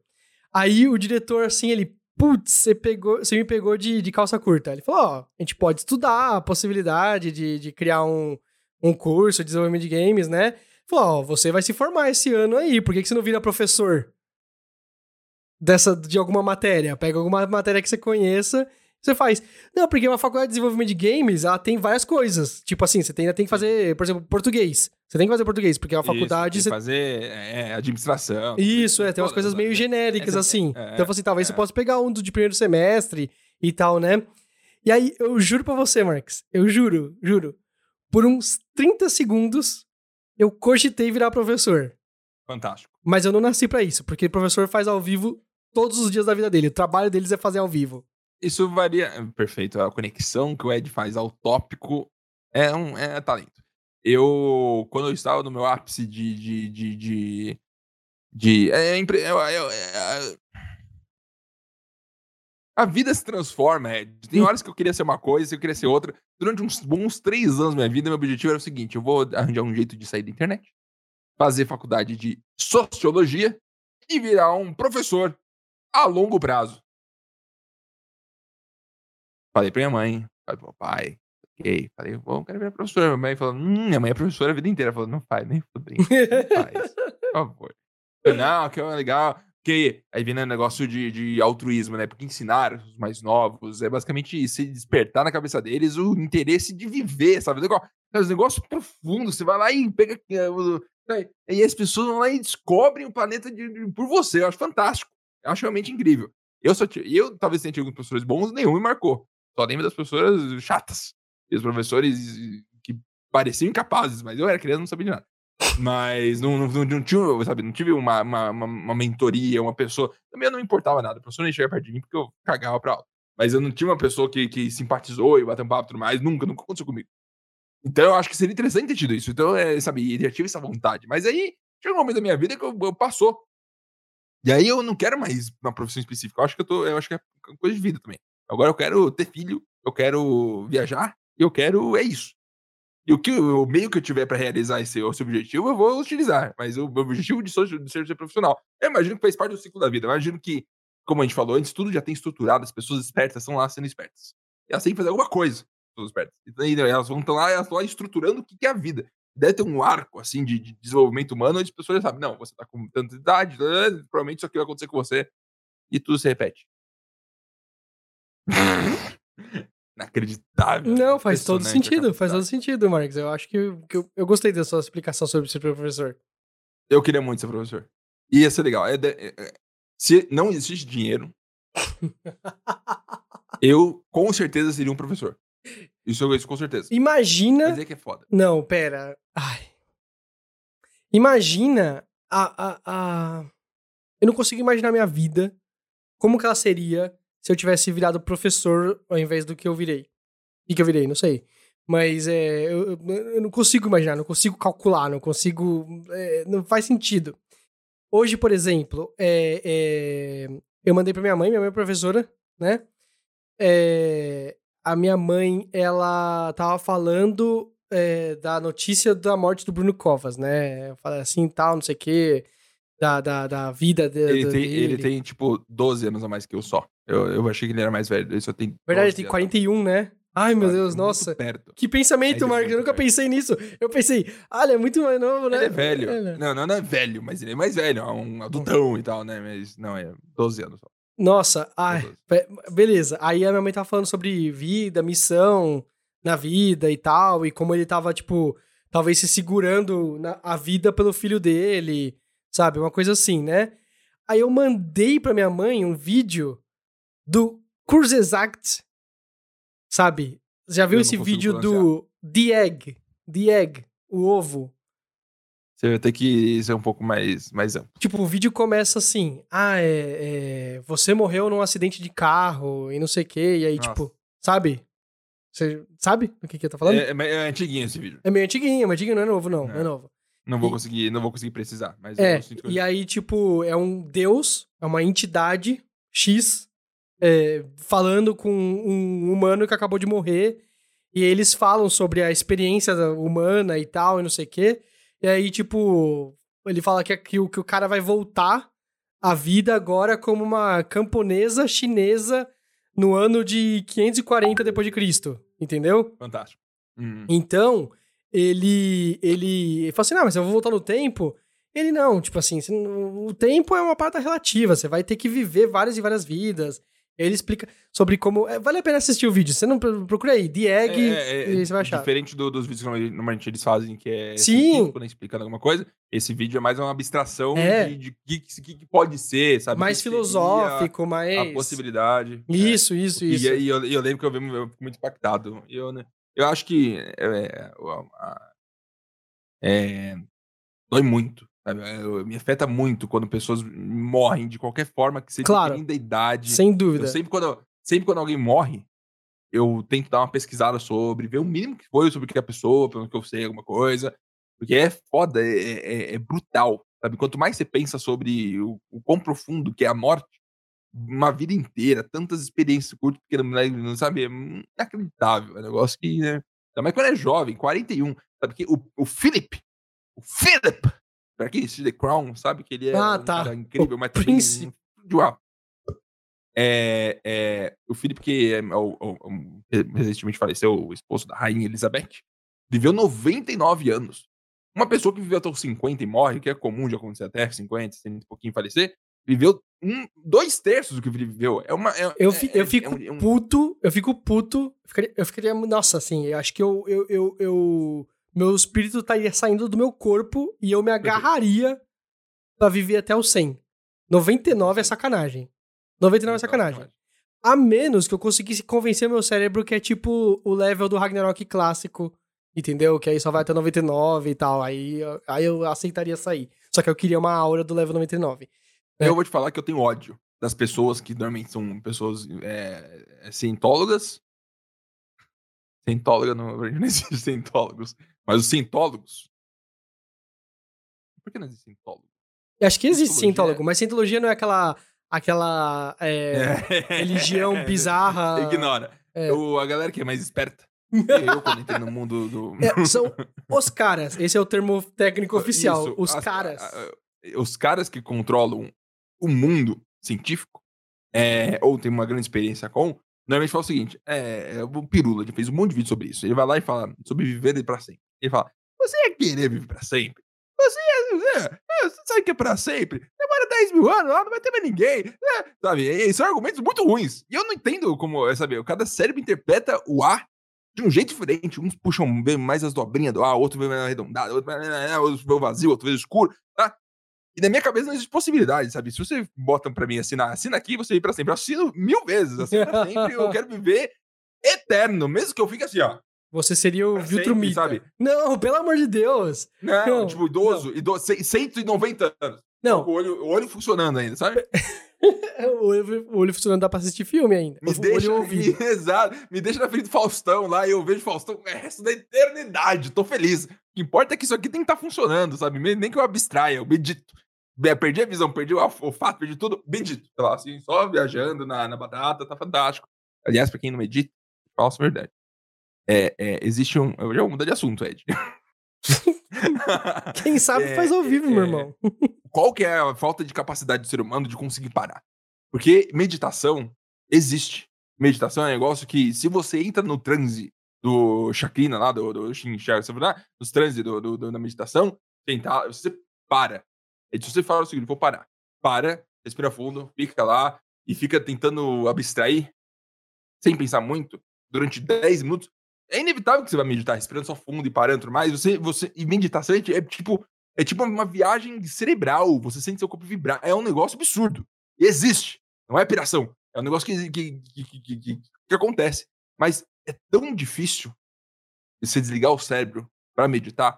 Aí o diretor, assim, ele, putz, você, pegou, você me pegou de, de calça curta. Ele falou: ó, oh, a gente pode estudar a possibilidade de, de criar um, um curso de desenvolvimento de games, né? Falou, ó, você vai se formar esse ano aí, por que, que você não vira professor dessa, de alguma matéria? Pega alguma matéria que você conheça você faz. Não, porque uma faculdade de desenvolvimento de games, ela tem várias coisas. Tipo assim, você tem, tem que fazer, por exemplo, português. Você tem que fazer português, porque é uma faculdade. Isso, tem que fazer é, administração. Isso, é, tem umas coisas meio genéricas, assim. É, então, assim, talvez é. você possa pegar um do de primeiro semestre e tal, né? E aí, eu juro pra você, Marx, eu juro, juro. Por uns 30 segundos, eu cogitei virar professor. Fantástico. Mas eu não nasci para isso, porque o professor faz ao vivo todos os dias da vida dele. O trabalho deles é fazer ao vivo. Isso varia. Perfeito. A conexão que o Ed faz ao tópico é um é talento. Eu, quando eu estava no meu ápice de. de, de, de, de é, é, é, a vida se transforma, Ed. Tem hum. horas que eu queria ser uma coisa, eu queria ser outra. Durante uns bons três anos da minha vida, meu objetivo era o seguinte: eu vou arranjar um jeito de sair da internet, fazer faculdade de sociologia e virar um professor a longo prazo. Falei pra minha mãe, falei pro meu pai, ok. Falei, bom, quero virar professor. Minha mãe falou, hum, minha mãe é professora a vida inteira. Falou, não faz, nem fudei. Não faz, por favor. Eu, não, que é legal. Porque aí vem o negócio de, de altruísmo, né? Porque ensinar os mais novos é basicamente se despertar na cabeça deles o interesse de viver, sabe? Os negócios profundos. Você vai lá e pega. Eh, e as pessoas vão lá e descobrem o planeta de, de, por você. Eu acho fantástico. Eu acho realmente incrível. Eu só eu talvez tenha tido alguns professores bons, nenhum me marcou. Só lembro das professoras chatas. E os professores que pareciam incapazes, mas eu era criança não sabia de nada. Mas não, não, não, não tinha, sabe, não tive uma, uma, uma, mentoria, uma pessoa. Também não importava nada, a pessoa nem chegava perto de mim porque eu cagava pra aula. Mas eu não tinha uma pessoa que, que simpatizou e bateu um papo e tudo mais, nunca, nunca aconteceu comigo. Então eu acho que seria interessante ter tido isso. Então, é, sabe, eu tive essa vontade. Mas aí, chega um momento da minha vida que eu, eu passou. E aí eu não quero mais uma profissão específica. Eu acho que eu tô. Eu acho que é coisa de vida também. Agora eu quero ter filho, eu quero viajar, eu quero. É isso. E o, que, o meio que eu tiver para realizar esse, esse objetivo, eu vou utilizar. Mas o meu objetivo de ser, de ser, profissional. Eu imagino que faz parte do ciclo da vida. Eu imagino que, como a gente falou antes, tudo já tem estruturado, as pessoas espertas estão lá sendo espertas. E elas têm que fazer alguma coisa, pessoas espertas. E elas vão estar lá, elas estão lá estruturando o que é a vida. Deve ter um arco, assim, de, de desenvolvimento humano, onde as pessoas já sabem, não, você tá com tanta idade, provavelmente isso aqui vai acontecer com você. E tudo se repete. Inacreditável. Não, faz todo sentido, faz todo sentido, Marcos. Eu acho que, que eu, eu, gostei da sua explicação sobre ser professor. Eu queria muito ser professor. Ia ser legal. É, é, é, se não existe dinheiro, eu com certeza seria um professor. Isso, isso com certeza. Imagina. Mas é que é foda. Não, pera. Ai. Imagina a, a, a. Eu não consigo imaginar minha vida. Como que ela seria se eu tivesse virado professor ao invés do que eu virei. E que eu virei, não sei. Mas é, eu, eu não consigo imaginar, não consigo calcular, não consigo. É, não faz sentido. Hoje, por exemplo, é, é, eu mandei pra minha mãe, minha mãe é professora, né? É, a minha mãe, ela tava falando é, da notícia da morte do Bruno Covas, né? Fala assim, tal, não sei o quê, da, da, da vida de, ele, tem, dele. ele tem, tipo, 12 anos a mais que eu só. Eu, eu achei que ele era mais velho, ele só tem. Verdade, ele tem 41, né? Ai, meu Deus, nossa. Perto. Que pensamento, é Marcos. Eu nunca perto. pensei nisso. Eu pensei, ah, ele é muito mais novo, né? Ele é velho. É, né? Não, não, não é velho, mas ele é mais velho. É um adultão e tal, né? Mas não, é 12 anos só. Nossa, ai, beleza. Aí a minha mãe tava falando sobre vida, missão na vida e tal, e como ele tava, tipo, talvez se segurando na, a vida pelo filho dele, sabe? Uma coisa assim, né? Aí eu mandei pra minha mãe um vídeo do Kurzexakt, sabe? Já viu esse vídeo do The Egg? The Egg, o ovo. Você vai ter que ser um pouco mais, mais amplo. Tipo, o vídeo começa assim: ah, é, é você morreu num acidente de carro e não sei o quê, e aí, Nossa. tipo, sabe? Você sabe do que, que eu tô falando? É, é, é antiguinho esse vídeo. É meio antiguinho, mas antiguinho não é novo, não. Não, é novo. Não vou, e, conseguir, não vou conseguir precisar, mas é, E aí, tipo, é um deus, é uma entidade X é, falando com um humano que acabou de morrer. E eles falam sobre a experiência humana e tal, e não sei o quê. E aí, tipo, ele fala que, que, que o cara vai voltar à vida agora como uma camponesa chinesa no ano de 540 depois de Cristo, entendeu? Fantástico. Uhum. Então, ele, ele, ele fala assim, não, mas eu vou voltar no tempo. Ele não, tipo assim, o tempo é uma parte relativa, você vai ter que viver várias e várias vidas. Ele explica sobre como. É, vale a pena assistir o vídeo. Você não procura aí, The Egg, é, é, e você vai achar. Diferente do, dos vídeos que normalmente eles fazem, que é Sim. quando explicando alguma coisa, esse vídeo é mais uma abstração é. de, o que, que, pode ser, sabe? Mais filosófico, mais. A possibilidade. Isso, isso, isso. E, e eu, eu, lembro que eu vi eu fico muito impactado. Eu, né, eu acho que. É, é, dói muito é, me afeta muito quando pessoas morrem de qualquer forma que seja claro, da idade. Sem dúvida. Eu sempre quando, sempre quando alguém morre, eu tento dar uma pesquisada sobre, ver o mínimo que foi sobre que a pessoa, pelo que eu sei, alguma coisa. Porque é foda, é, é, é brutal. Sabe? Quanto mais você pensa sobre o, o quão profundo que é a morte, uma vida inteira, tantas experiências curtas, porque não sabe, é inacreditável. É um negócio que, né? Mas quando é jovem, 41, sabe que o, o Philip, o Philip, Pra quem assiste The Crown, sabe que ele é ah, um tá. incrível, o mas príncipe. também é, é, o Philip, que é, o, o, o, recentemente faleceu, o esposo da rainha Elizabeth, viveu 99 anos. Uma pessoa que viveu até os 50 e morre, que é comum de acontecer até 50, 60 e pouquinho falecer, viveu um, dois terços do que ele viveu. É uma. É, eu, fi, é, eu fico é um, puto, eu fico puto. Eu ficaria, eu ficaria, nossa, assim, eu acho que eu, eu, eu, eu meu espírito estaria saindo do meu corpo e eu me agarraria para viver até o 100. 99 é sacanagem. 99 é sacanagem. A menos que eu conseguisse convencer meu cérebro que é tipo o level do Ragnarok clássico, Entendeu? Que aí só vai até 99 e tal. Aí, eu- aí eu aceitaria sair. Só que eu queria uma aura do level 99. É. Eu vou te falar que eu tenho ódio das pessoas que normalmente são pessoas é, é, cientólogas. Cientóloga não, não existe cientólogos. Mas os cientólogos. Por que não existe cientólogo? Eu acho que existe Cientologia cientólogo, mas cientologia não é aquela. aquela. é, religião bizarra. Ignora. É. O- a galera que é mais esperta. Eu, quando entrei no mundo do. É, são os caras. Esse é o termo técnico oficial. Isso, os as- caras. a- a- os caras que controlam o mundo científico, é, ou tem uma grande experiência com, normalmente fala o seguinte: é, é, o Pirula ele fez um monte de vídeo sobre isso. Ele vai lá e fala sobre viver pra sempre. Ele fala: Você ia querer viver pra sempre? Você ia. Você, é, você sabe que é pra sempre? Demora 10 mil anos, lá não vai ter mais ninguém. é, sabe? E são argumentos muito ruins. E eu não entendo como, é, sabe? Cada cérebro interpreta o A de um jeito diferente. Uns puxam mais as dobrinhas do A, outro vê mais arredondado, outro, outro vê o vazio, outro vê o escuro, tá? E na minha cabeça não existe possibilidade, sabe? Se você bota pra mim assinar, assina aqui, você ir pra sempre. Eu assino mil vezes, assino pra sempre, eu quero viver eterno, mesmo que eu fique assim, ó. Você seria o sempre, Viltrumita. sabe? Não, pelo amor de Deus. Não, Não, tipo, idoso, idoso, 190 anos. Não, Com o olho, o olho funcionando ainda, sabe? o olho, o olho funcionando dá pra assistir filme ainda. Me o deixa, olho o ouvido. me, exato, me deixa na frente do Faustão lá e eu vejo Faustão o resto da eternidade. Tô feliz. O que importa é que isso aqui tem que estar funcionando, sabe? Nem que eu abstraia, eu medito. Be- Perdi a visão, perdi o olfato, perdi tudo, medito. Sei lá, assim, só viajando na, na batata, tá fantástico. Aliás, pra quem não medita, falso verdade. É, é, existe um. Eu já vou mudar de assunto, Ed. Quem sabe É, faz ao vivo, meu é. irmão. qual que é a falta de capacidade do ser humano de conseguir parar? Porque meditação existe. Meditação é um negócio que, se você entra no transe do Shakrina lá, do, do Shin Chakra, nos transe do, do- do- da meditação, tentar, você para. E se você fala o seguinte, vou parar. Para, respira fundo, fica lá e fica tentando abstrair, sem pensar muito, durante 10 minutos, é inevitável que você vai meditar, respirando só fundo e parando mais. Você, você, e meditação é ti- é tipo é tipo uma viagem cerebral. Você sente seu corpo vibrar. É um negócio absurdo. E existe. Não é piração. É um negócio que, que, que, que, que- acontece. Mas é tão difícil você desligar o cérebro pra meditar.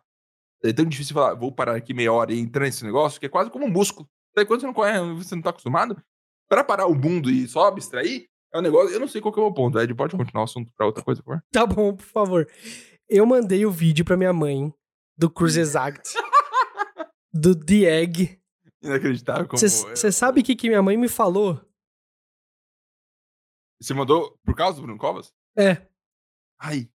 É tão difícil falar, vou parar aqui meia hora e entrar nesse negócio, que é quase como um músculo. Daí quando você não conhece, você não tá acostumado, pra parar o mundo e só abstrair, é um negócio. Eu não sei qual que é o meu ponto. Ed, pode continuar o assunto pra outra coisa, por favor? Tá bom, por favor. Eu mandei o vídeo pra minha mãe do Cruise Exact. do The Egg. Inacreditável como. Você sabe o que, que minha mãe me falou? Você mandou por causa do Bruno Covas? É. Ai,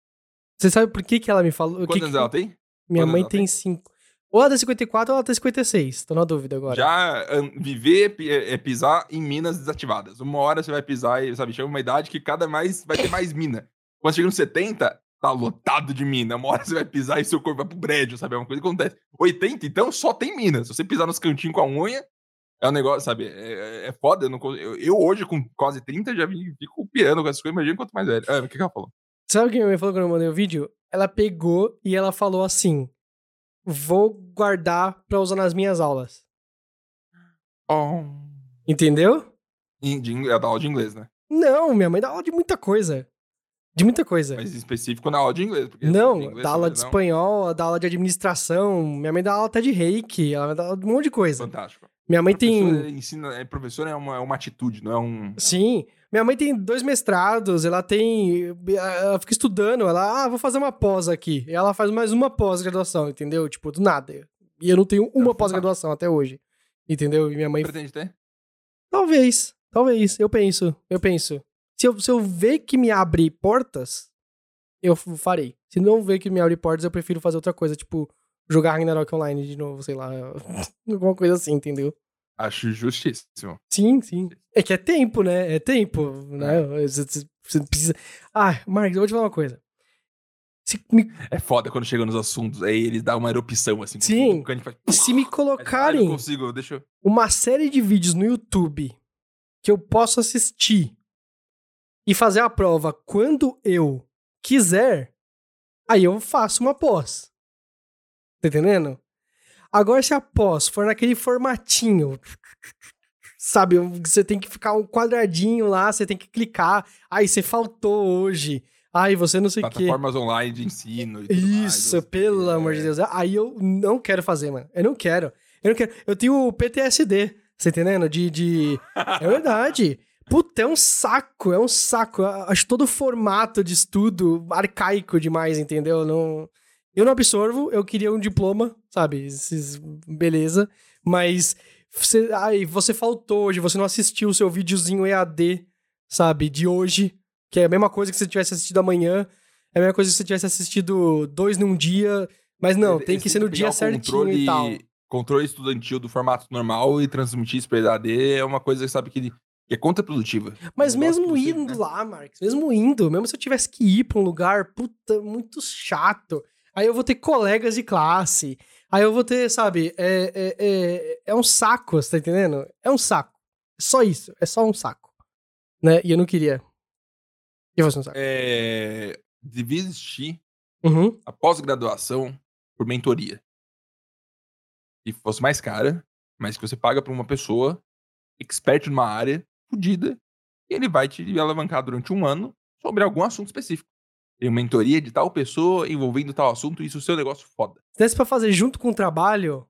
Você sabe por que, que ela me falou? O que quantos anos que- ela tem? Minha quantos mãe tem tem? 5. Ou ela tem 54 ou ela tem 56. Tô na dúvida agora. Já viver é é, pisar em minas desativadas. Uma hora você vai pisar e, sabe, chega uma idade que cada mais vai ter mais mina. Quando chega nos 70, tá lotado de mina. Uma hora você vai pisar e seu corpo vai pro prédio, sabe? É uma coisa que acontece. 80, então, só tem mina. Se você pisar nos cantinhos com a unha, é um negócio, sabe? É, é- é foda. Eu, não eu, eu hoje, com quase 30, já fico pirando com essas coisas. Imagina quanto mais velho. Ah, o que, que ela falou? Sabe o que minha mãe falou quando eu mandei o vídeo? Ela pegou e ela falou assim: Vou guardar pra usar nas minhas aulas. Oh. Entendeu? É da aula de inglês, né? Não, minha mãe dá aula de muita coisa. De muita coisa. Mas em específico na aula de inglês. Não, de inglês, dá aula de não. espanhol, dá aula de administração. Minha mãe dá aula até de reiki, ela dá aula de um monte de coisa. Fantástico. Minha mãe tem. ensina, é, professor é uma, é uma atitude, não é um. Sim. Minha mãe tem dois mestrados, ela tem. Ela fica estudando, ela, ah, vou fazer uma pós aqui. E ela faz mais uma pós-graduação, entendeu? Tipo, do nada. E eu não tenho uma pós-graduação até hoje. Entendeu? E minha mãe. Pretende ter? Talvez, talvez. Eu penso, eu penso. Se eu, se eu ver que me abre portas, eu farei. Se não ver que me abre portas, eu prefiro fazer outra coisa, tipo, jogar Ragnarok Online de novo, sei lá. Alguma coisa assim, entendeu? Acho justíssimo. Sim, sim. É que é tempo, né? É tempo, né? Você, você- precisa... Ah, Marcos, eu vou te falar uma coisa. Se me, É foda quando chega nos assuntos, aí eles dão uma erupção assim. Sim. faz, se me "Ah, eu colocarem consigo, deixa eu. uma série de vídeos no YouTube que eu posso assistir e fazer a prova quando eu quiser, aí eu faço uma pós. Tá entendendo? Agora, se a pós for naquele formatinho, sabe? Você tem que ficar um quadradinho lá, você tem que clicar. Aí você faltou hoje. Ai, você não sei o quê. Plataformas online de ensino e tudo mais, Isso, você- pelo é. amor de Deus. Aí eu não quero fazer, mano. Eu não quero. Eu não quero. Eu tenho o PTSD, você entendendo? De. de... É verdade. Puta, é um saco, é um saco. Eu Acho todo o formato de estudo arcaico demais, entendeu? Não... Eu não absorvo, eu queria um diploma, sabe? Esses... Beleza. Mas você... Ai, você faltou hoje, você não assistiu o seu videozinho EAD, sabe? De hoje, que é a mesma coisa que você tivesse assistido amanhã. É a mesma coisa que você tivesse assistido dois num dia. Mas não, Eles tem que ser no dia certinho e tal. Controle estudantil do formato normal e transmitir isso pra EAD é uma coisa, sabe, que, que é contraprodutiva. Mas mesmo que indo né? lá, Marcos, mesmo indo, mesmo se eu tivesse que ir pra um lugar, puta, muito chato. Aí eu vou ter colegas de classe. Aí eu vou ter, sabe, é, é, é, é um saco, você tá entendendo? É um saco. É só isso, é só um saco. Né? E eu não queria. E fosse um saco. É, devia existir Uhum. a pós-graduação por mentoria. Que fosse mais cara, mas que você paga pra uma pessoa expert numa área, fodida, e ele vai te alavancar durante um ano sobre algum assunto específico. Tem uma mentoria de tal pessoa envolvendo tal assunto, isso é o seu negócio foda. Se desse pra fazer junto com o trabalho,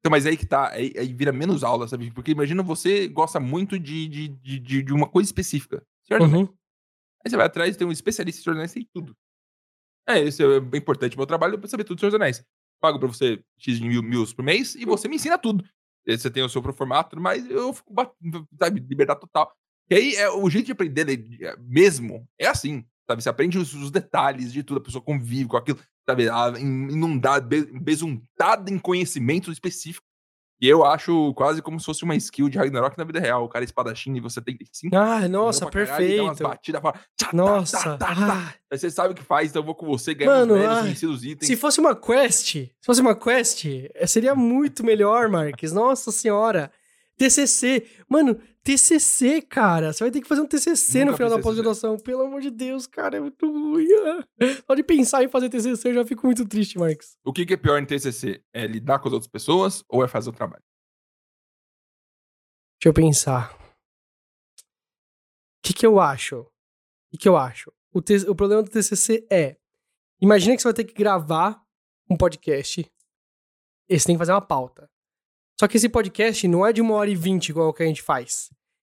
Então, mas aí que tá, aí, aí vira menos aula, sabe? Porque imagina você gosta muito de, de, de, de, uma coisa específica. Certo? uhum. Aí você vai atrás e tem um especialista em Senhor Anéis, tem tudo. É, isso é bem importante. Meu trabalho pra saber tudo de Senhor dos Anéis. Pago pra você X de mil, mil por mês e você me ensina tudo. Você tem o seu formato, mas eu fico, sabe, liberdade total. E aí, é, o jeito de aprender le- é, mesmo é assim, sabe? Você aprende os, os detalhes de tudo, a pessoa convive com aquilo, sabe? Inundada, be- besuntada em conhecimento específico. E eu acho quase como se fosse uma skill de Ragnarok na vida real. O cara é espadachim e você tem 5 Ah, nossa, perfeito. Batidas, fala, tchá, Nossa. tá, tá, tá. ah. Aí você sabe o que faz, então eu vou com você, ganhar Mano, os méritos, ai, ensino os itens. Se fosse uma quest, se fosse uma quest, eh, seria muito melhor, Marques. Nossa senhora. TCC. Mano, TCC, cara. Você vai ter que fazer um TCC no Nunca final da pós-graduação. Pelo amor de Deus, cara, é muito ruim. ah. Só de pensar em fazer TCC eu já fico muito triste, Marques. O que, que é pior em TCC? É lidar com as outras pessoas ou é fazer o trabalho? Deixa eu pensar. O que que eu acho? O que que eu acho? O, T- o problema do TCC é... Imagina que você vai ter que gravar um podcast e você tem que fazer uma pauta. Só que esse podcast não é de uma hora e vinte igual o que a gente faz.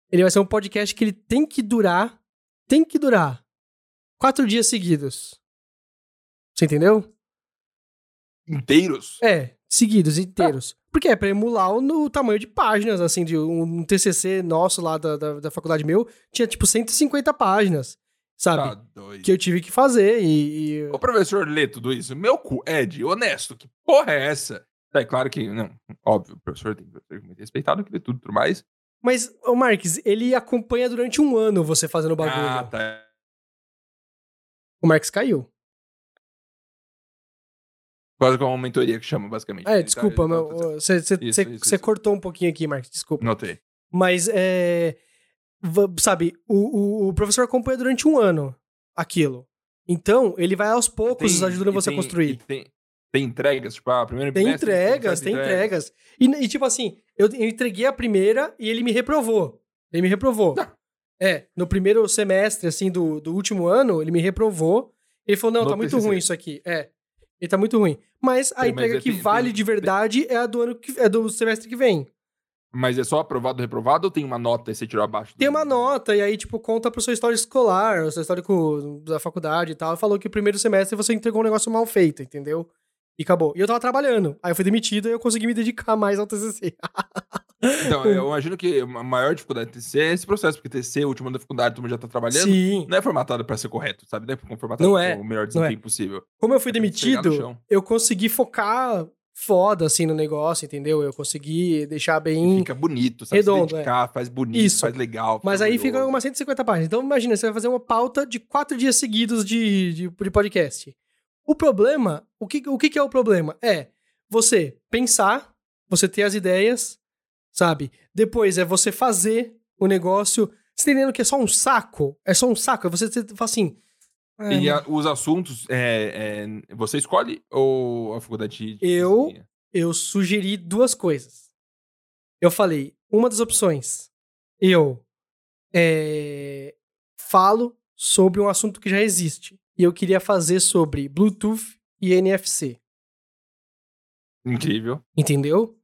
Ele vai ser um podcast que ele tem que durar... Tem que durar quatro dias seguidos. Você entendeu? Inteiros? É, seguidos, inteiros. Porque é pra emular o, no tamanho de páginas, assim, de um, um TCC nosso lá da, da, da faculdade meu, tinha tipo 150 páginas, sabe? Tá doido. Que eu tive que fazer e... e- O professor lê tudo isso. Meu cu, Ed, honesto, que porra é essa? É claro que, não, óbvio, o professor tem que ser muito respeitado, que lê tudo e tudo mais. Mas, ô Marques, ele acompanha durante um ano você fazendo o bagulho. Ah, tá. O Marques caiu. Quase como uma mentoria que chama, basicamente. É, tá- desculpa, tá- tá- você isso. cortou um pouquinho aqui, Marques, desculpa. Notei. Mas, é... Sabe, o, o, o professor acompanha durante um ano aquilo. Então, ele vai aos poucos Tem- ajudando você tem- a construir. Tem, tem entregas, tipo, a primeira Tem entregas, tem entregas. E, e, tipo assim, eu, eu entreguei a primeira e ele me reprovou. Ele me reprovou. Não. É, no primeiro semestre, assim, do, do último ano, ele me reprovou. Ele falou, não, No tá muito TCC. ruim isso aqui. É, ele tá muito ruim. Mas a Tem, mas entrega é- que tem- vale tem- de verdade é a do ano que, é do semestre que vem. Mas é só aprovado ou reprovado ou tem uma nota e você tirou abaixo? Tem uma nota, e aí, tipo, conta pro seu histórico escolar, o seu histórico da faculdade e tal. Falou que o primeiro semestre você entregou um negócio mal feito, entendeu? E acabou. E eu tava trabalhando. Aí eu fui demitido e eu consegui me dedicar mais ao TCC. Então, eu imagino que a maior dificuldade do TCC é esse processo, porque TCC, o último ano da faculdade, todo mundo já tá trabalhando. Sim. Não é formatado pra ser correto, sabe? Não é formatado Não é, o melhor não desempenho é. possível. Como eu fui no demitido, eu consegui focar foda, assim, no negócio, entendeu? Eu consegui deixar E bem... Fica bonito, sabe? redondo, é. Se dedicar, faz bonito, Isso. faz legal. fica Mas aí fica orgulhoso. umas 150 páginas. Então, imagina, você vai fazer uma pauta de quatro dias seguidos de, de, de podcast. O problema, o que, o que é o problema? É você pensar, você ter as ideias, sabe? Depois é você fazer o negócio. Você tá entendendo que é só um saco? É só um saco. É você fala assim. "Ah, E a- os assuntos, é, é, você escolhe ou a faculdade... Eu- desenha? eu sugeri duas coisas. Eu falei, uma das opções, eu é, falo sobre um assunto que já existe. E eu queria fazer sobre Bluetooth e NFC. Incrível. Entendeu?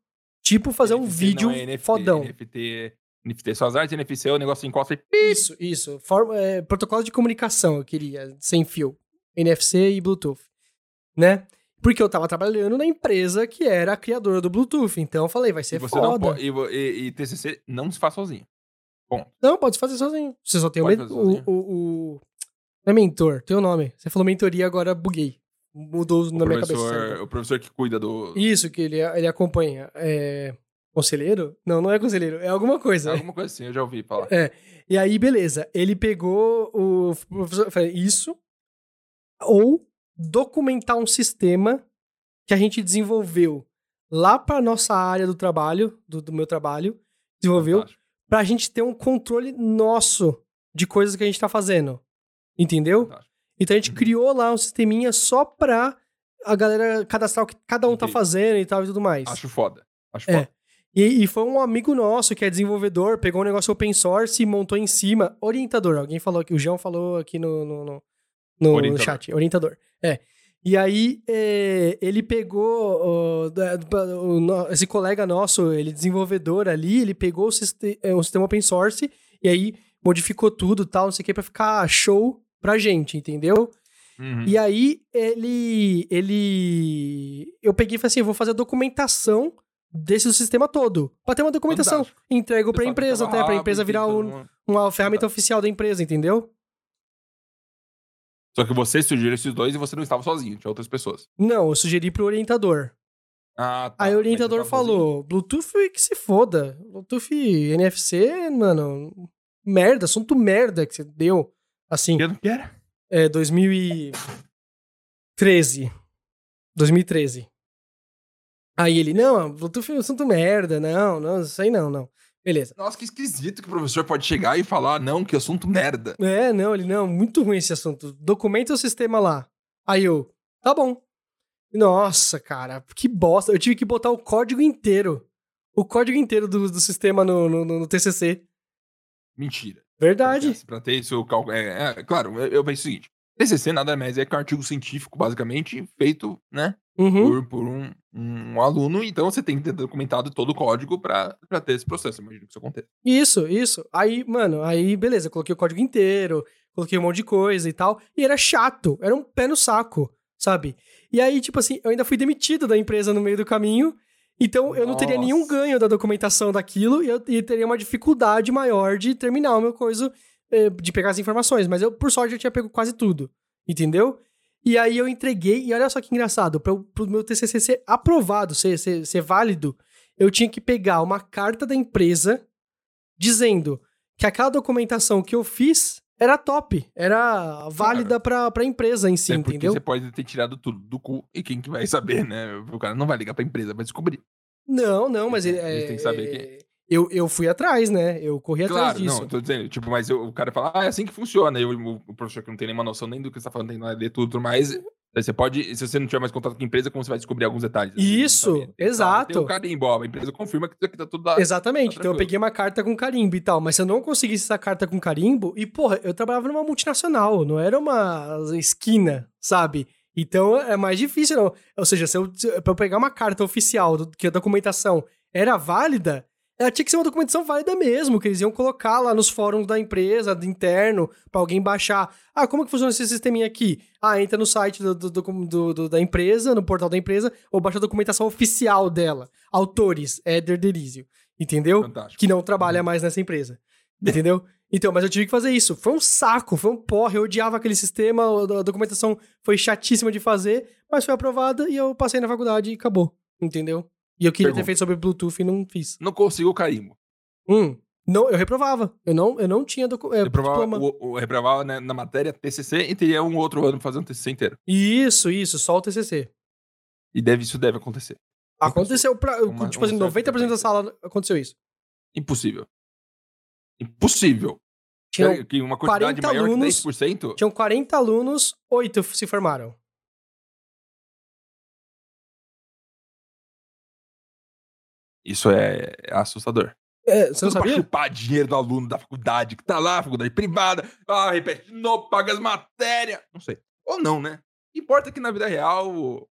Tipo fazer um NFC vídeo não é NFT, fodão. NFT, NFT só as artes, NFC o negócio encosta e Isso, isso. Forma, é, protocolo de comunicação eu queria, sem fio. NFC e Bluetooth. Né? Porque eu tava trabalhando na empresa que era a criadora do Bluetooth. Então eu falei, vai E ser você não foda. pode. E, e- e TCC não se faz sozinho. Ponto. Não, pode fazer sozinho. Você só tem o, o, o- Não é mentor, tem o nome. Você falou mentoria, agora buguei. Mudou O na minha cabeça. professor, o professor que cuida do. Isso, que ele, ele acompanha. É... Conselheiro? Não, não é conselheiro, é alguma coisa. Alguma coisa assim, eu já ouvi falar. É. E aí, beleza. Ele pegou o professor. falei, Isso. Ou documentar um sistema que a gente desenvolveu lá para nossa área do trabalho, do, do meu trabalho, desenvolveu Fantástico. pra gente ter um controle nosso de coisas que a gente tá fazendo. Entendeu? Então a gente Uhum. criou lá um sisteminha só pra a galera cadastrar o que cada um tá Entendi. fazendo e tal e tudo mais. Acho foda. Acho É. foda. E, e foi um amigo nosso que é desenvolvedor, pegou um negócio open source e montou em cima. Orientador, alguém falou aqui, o João falou aqui no, no, no, no Orientador. chat. Orientador. É. E aí, é, ele pegou o no- esse colega nosso, ele desenvolvedor ali, ele pegou o siste- é, um sistema open source e aí modificou tudo tal, não sei o que, pra ficar show pra gente, entendeu? Uhum. E aí, ele. ele. Eu peguei e falei assim: eu vou fazer a documentação desse sistema todo. Pra ter uma documentação. Fantástico. Entrego pra empresa, até pra empresa virar um- uma ferramenta oficial da empresa, entendeu? Só que você sugeriu esses dois e você não estava sozinho, tinha outras pessoas. Não, eu sugeri pro orientador. Ah, tá. Aí o orientador tava sozinho? falou: Bluetooth que se foda. Bluetooth NFC, mano. Merda, assunto merda que você deu. Assim, Que ano que era? é 2013. 2013. Aí ele, não, Bluetooth é um assunto merda, não, não, isso aí não, não. Beleza. Nossa, que esquisito que o professor pode chegar e falar, não, que assunto merda. É, não, ele, não, muito ruim esse assunto. Documenta o sistema lá. Aí eu, tá bom. Nossa, cara, que bosta. Eu tive que botar o código inteiro. O código inteiro do, do sistema no, no, no TCC. Mentira. Verdade. Pra ter isso, cálculo. É, é, claro, eu, eu penso o seguinte: TCC nada mais é que um artigo científico, basicamente, feito, né, Uhum. por, por um, um aluno. Então você tem que ter documentado todo o código pra, pra ter esse processo. Imagino que isso aconteça. Isso, isso. Aí, mano, aí beleza, coloquei o código inteiro, coloquei um monte de coisa e tal. E era chato, era um pé no saco, sabe? E aí, tipo assim, eu ainda fui demitido da empresa no meio do caminho. Então eu não teria nenhum ganho da documentação daquilo e eu e teria uma dificuldade maior de terminar o meu coisa, eh, de pegar as informações. Mas eu, por sorte, já tinha pego quase tudo, entendeu? E aí eu entreguei, e olha só que engraçado, para o meu TCC ser aprovado, ser, ser, ser válido, eu tinha que pegar uma carta da empresa dizendo que aquela documentação que eu fiz era top, era válida pra, pra empresa em si, é porque entendeu? você pode ter tirado tudo do cu e quem que vai saber, né? O cara não vai ligar pra empresa, vai descobrir. Não, não, mas ele, Eles é, têm que saber é, eu, eu fui atrás, né? Eu corri atrás Claro, disso. não, eu tô dizendo, tipo, mas eu- o cara fala, ah, é assim que funciona. E o, o professor que não tem nenhuma noção nem do que você tá falando, tem que ler tudo, tudo você pode, se você não tiver mais contato com a empresa, como você vai descobrir alguns detalhes? Assim, Isso, que exato. Tem o carimbo, ó, a empresa confirma que isso aqui tá tudo lá. Exatamente, tá então eu peguei uma carta com carimbo e tal, mas se eu não conseguisse essa carta com carimbo, e porra, eu trabalhava numa multinacional, não era uma esquina, sabe? Então é mais difícil, não. Ou seja, se eu, pra eu pegar uma carta oficial do, que a documentação era válida, ela tinha que ser uma documentação válida mesmo, que eles iam colocar lá nos fóruns da empresa, do interno, pra alguém baixar. Ah, como que funciona esse sisteminha aqui? Ah, entra no site do, do- do- do- do- da empresa, no portal da empresa, ou baixa a documentação oficial dela. Autores, Éder Derizio. Entendeu? Fantástico. que não trabalha mais nessa empresa. Entendeu? Então, mas eu tive que fazer isso. Foi um saco, foi um porre. Eu odiava aquele sistema, a documentação foi chatíssima de fazer, mas foi aprovada e eu passei na faculdade e acabou. Entendeu? E eu queria ter Pergunta. feito sobre Bluetooth e não fiz. Não consigo o carimbo. Hum. Não, eu reprovava. Eu não, eu não tinha docu é, Reprovava, diploma. o, o, reprovava né, na matéria TCC e teria um outro ano um TCC inteiro. Isso, isso, só o TCC. E deve, isso deve acontecer. Aconteceu pra. Uma- tipo assim, uma certa 90% da sala aconteceu isso. Impossível. Impossível. Tinham, que uma quantidade 40 maior alunos- que 10%. tinham 40 alunos, 8 se formaram. Isso é assustador. É, você não Tudo pra sabia? chupar dinheiro do aluno da faculdade, que tá lá, faculdade privada, ah, repete de novo, paga as matérias. Não sei. Ou não, né? Importa é que na vida real.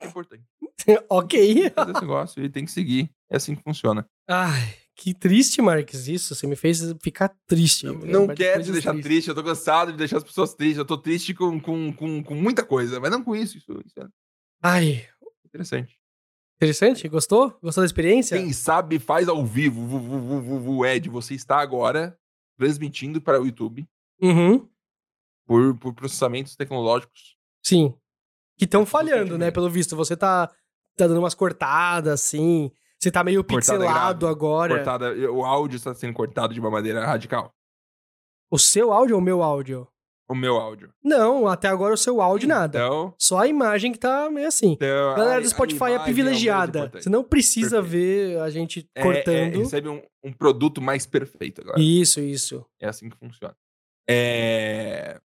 É importante. ok. Fazer esse negócio e tem que seguir. É assim que funciona. Ai, que triste, Marques, isso. Você me fez ficar triste. Não, lembrar não quero te deixar tristes. triste, eu tô cansado de deixar as pessoas tristes. Eu tô triste com, com, com, com muita coisa, mas não com isso. Isso, isso é Ai, interessante. Interessante? Gostou? Gostou da experiência? Quem sabe faz ao vivo. Vu, vu, vu, Ed, você está agora transmitindo para o YouTube Uhum. por, por processamentos tecnológicos. Sim. Que estão falhando, né? Pelo visto. Você tá, tá dando umas cortadas, assim. Você tá meio Cortada pixelado grave, agora. Cortada, o áudio está sendo cortado de uma maneira radical. O seu áudio ou o meu áudio? O meu áudio. Não, até agora o seu áudio nada. Então, Só a imagem que tá meio assim. então Galera do Spotify é o privilegiada. importante. Você não precisa Perfeito. ver a gente É- é- cortando. recebe um, um produto mais perfeito agora. Isso, isso. É assim que funciona. É...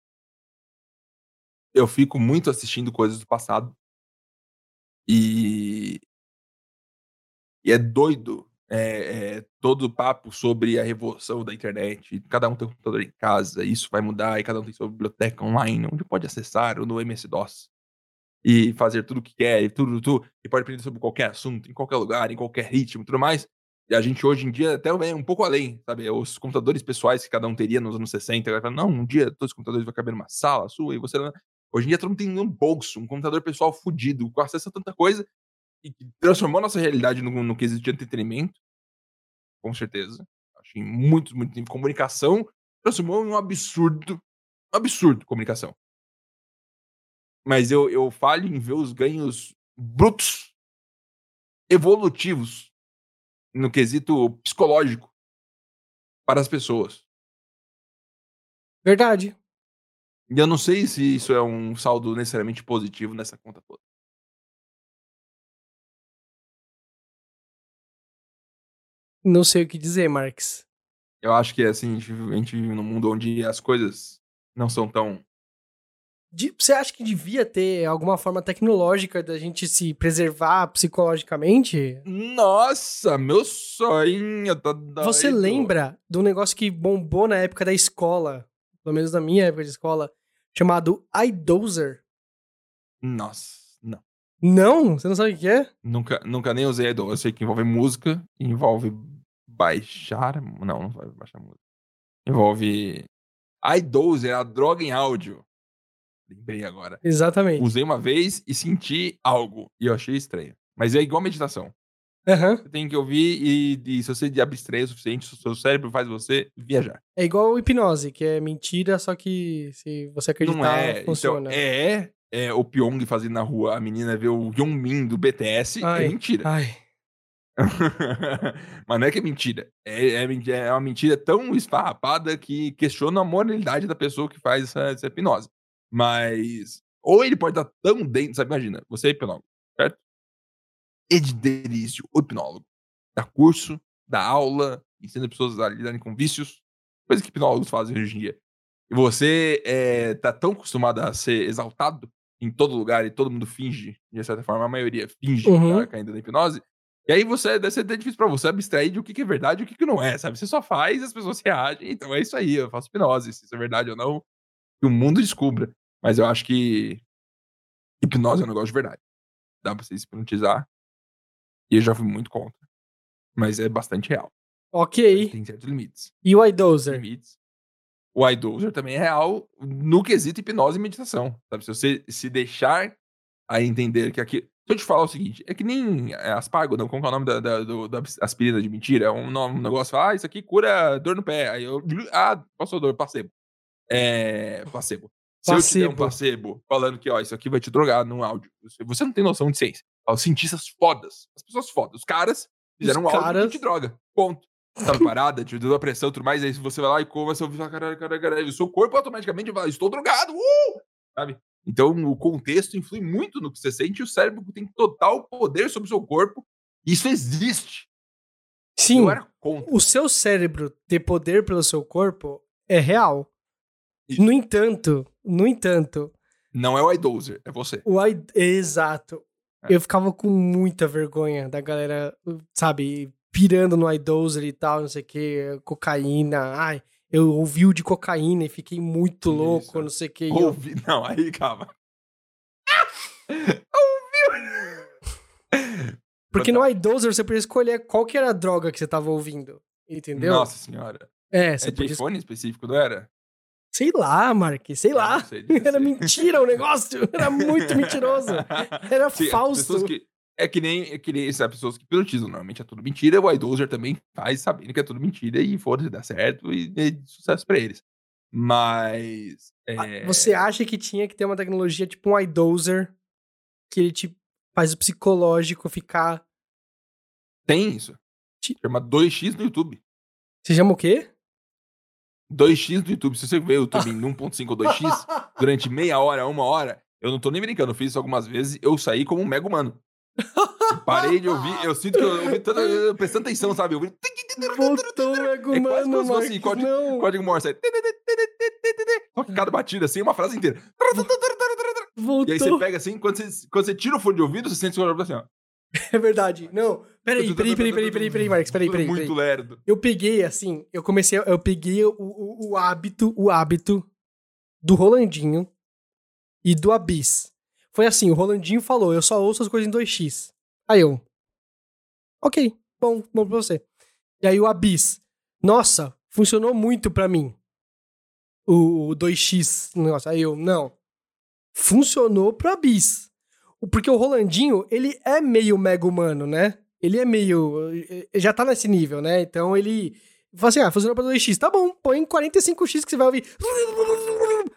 Eu fico muito assistindo coisas do passado. E. E é doido. É, é, todo o papo sobre a revolução da internet. Cada um tem um computador em casa, isso vai mudar, e cada um tem sua biblioteca online, onde pode acessar ou no MS-DOS. E fazer tudo o que quer, e tudo, tudo. E pode aprender sobre qualquer assunto, em qualquer lugar, em qualquer ritmo tudo mais. E a gente hoje em dia até vai um pouco além, sabe? Os computadores pessoais que cada um teria nos anos 60, vai falar, não, um dia todos os computadores vão caber numa sala sua e você. Hoje em dia todo mundo tem um bolso, um computador pessoal fudido, com acesso a tanta coisa, e transformou a nossa realidade no, no quesito de entretenimento, com certeza. Acho em muito, muito tempo. Comunicação transformou em um absurdo, um absurdo comunicação. Mas eu, eu falho em ver os ganhos brutos, evolutivos, no quesito psicológico para as pessoas. Verdade. E eu não sei se isso é um saldo necessariamente positivo nessa conta toda. Não sei o que dizer, Marx. Eu acho que assim, a gente vive- a gente vive num mundo onde as coisas não são tão. De- Você acha que devia ter alguma forma tecnológica da gente se preservar psicologicamente? Nossa, meu sonho tá doido. Você lembra de um negócio que bombou na época da escola, pelo menos na minha época de escola, chamado iDozer? Nossa, não. Você não sabe o que é? Nunca, nunca nem usei Idol. Eu sei que envolve música, envolve baixar. Não, não vai baixar música. Envolve. iDozer, a droga em áudio. Lembrei agora. Exatamente. Usei uma vez e senti algo. E eu achei estranho. Mas é igual meditação. Aham. Você tem que ouvir e, e se você abstrair o suficiente, o seu cérebro faz você viajar. É igual hipnose, que é mentira, só que se você acreditar, Não é. funciona. Então, é, é o Pyong fazendo na rua, a menina vê o Yongmin do BTS, Ai. é mentira. Ai, Mas não é que é mentira. É, é, men- é uma mentira tão esfarrapada que questiona a moralidade da pessoa que faz essa, essa hipnose. Mas. Ou ele pode estar tão dentro. Sabe, imagina, você é hipnólogo, certo? Ed Derício, o hipnólogo. Dá curso, dá aula, ensina pessoas a lidarem com vícios. Coisa que hipnólogos fazem hoje em dia. E você é, tá tão acostumado a ser exaltado em todo lugar e todo mundo finge, de certa forma, a maioria finge Uhum. que tá caindo na hipnose. E aí você deve ser até difícil pra você abstrair de o que, que é verdade e o que, que não é, sabe? Você só faz, as pessoas reagem, então é isso aí, eu faço hipnose, se isso é verdade ou não, que o mundo descubra. Mas eu acho que hipnose é um negócio de verdade. Dá pra você se hipnotizar. E eu já fui muito contra. Mas é bastante real. ok. Tem certos limites. E o iDozer? limites. O iDozer também é real no quesito hipnose e meditação. Sabe? Se você se deixar a entender que aqui. Se eu te falar o seguinte, é que nem é, aspargo, não, como é o nome da, da, do- da aspirina de mentira? É um, um negócio, ah, isso aqui cura dor no pé. Aí eu, ah, passou dor, placebo. É, placebo. Se eu te der um Placebo. placebo falando que, ó, isso aqui vai te drogar num áudio, você- não tem noção de ciência. Os cientistas fodas, as pessoas fodas, os caras fizeram um áudio caras- que te droga. Ponto. Tava parada, te deu a pressão e tudo mais, aí você vai lá e come, você ouve, fala, caralho, caralho, caralho, o seu corpo automaticamente vai, estou drogado, uh! Sabe? Então, o contexto influi muito no que você sente e o cérebro tem total poder sobre o seu corpo. Isso existe. Sim, o seu cérebro ter poder pelo seu corpo é real. Isso. No entanto, no entanto, Não é o iDozer, é você. o I... Exato. eu ficava com muita vergonha da galera, sabe, pirando no iDozer e tal, não sei o que, cocaína. Ai, eu ouvi o de cocaína e fiquei muito louco, Isso. não sei o que. Ouvi... Não, aí, calma. Porque no iDozer você podia escolher qual que era a droga que você tava ouvindo. Entendeu? Nossa senhora. É, você É de podia. iPhone específico, não era? Sei lá, Mark, sei Eu lá. sei disso, Era sei. mentira o negócio. Era muito mentiroso. Era Sim, as falso. pessoas que- é que nem, é que nem essas pessoas que pilotizam. Normalmente é tudo mentira. O iDozer também faz sabendo que é tudo mentira e foda-se, dá certo e é sucesso pra eles. Mas. é, Você acha que tinha que ter uma tecnologia tipo um iDozer que ele te faz o psicológico ficar. Tem isso. Chama 2x no YouTube. Você chama o quê? 2x no YouTube. Se você vê o YouTube em 1.5 ou 2x durante meia hora, uma hora, eu não tô nem brincando. Eu fiz isso algumas vezes. Eu saí como um mega humano. Parei de ouvir. Eu sinto que eu ouvi tanto, eu prestando atenção, sabe? Eu ouvi Voltou o Mega É quase fosse Mark. código- Não. código Morse. aí. Só que cada batida assim, uma frase inteira. Voltou. E aí você pega assim, quando você, quando você tira o fone de ouvido, você sente o seu assim, ó. É verdade. Não. Peraí, peraí, peraí, peraí, peraí, peraí, Marcos. Peraí, peraí. Muito lerdo. Eu peguei, assim, eu comecei, eu peguei o, o, o hábito, o hábito do Rolandinho e do Abyss. Foi assim, o Rolandinho falou, eu só ouço as coisas em 2x. Aí eu, ok, bom, bom pra você. E aí o Abyss, nossa, funcionou muito pra mim. O, o 2x negócio. Aí eu, não. Funcionou pro Abyss. Porque o Rolandinho, ele é meio mega humano, né? Ele é meio. eh, Já tá nesse nível, né? Então ele. Fala assim: ah, funcionou pra 2x. Tá bom, põe 45x que você vai ouvir.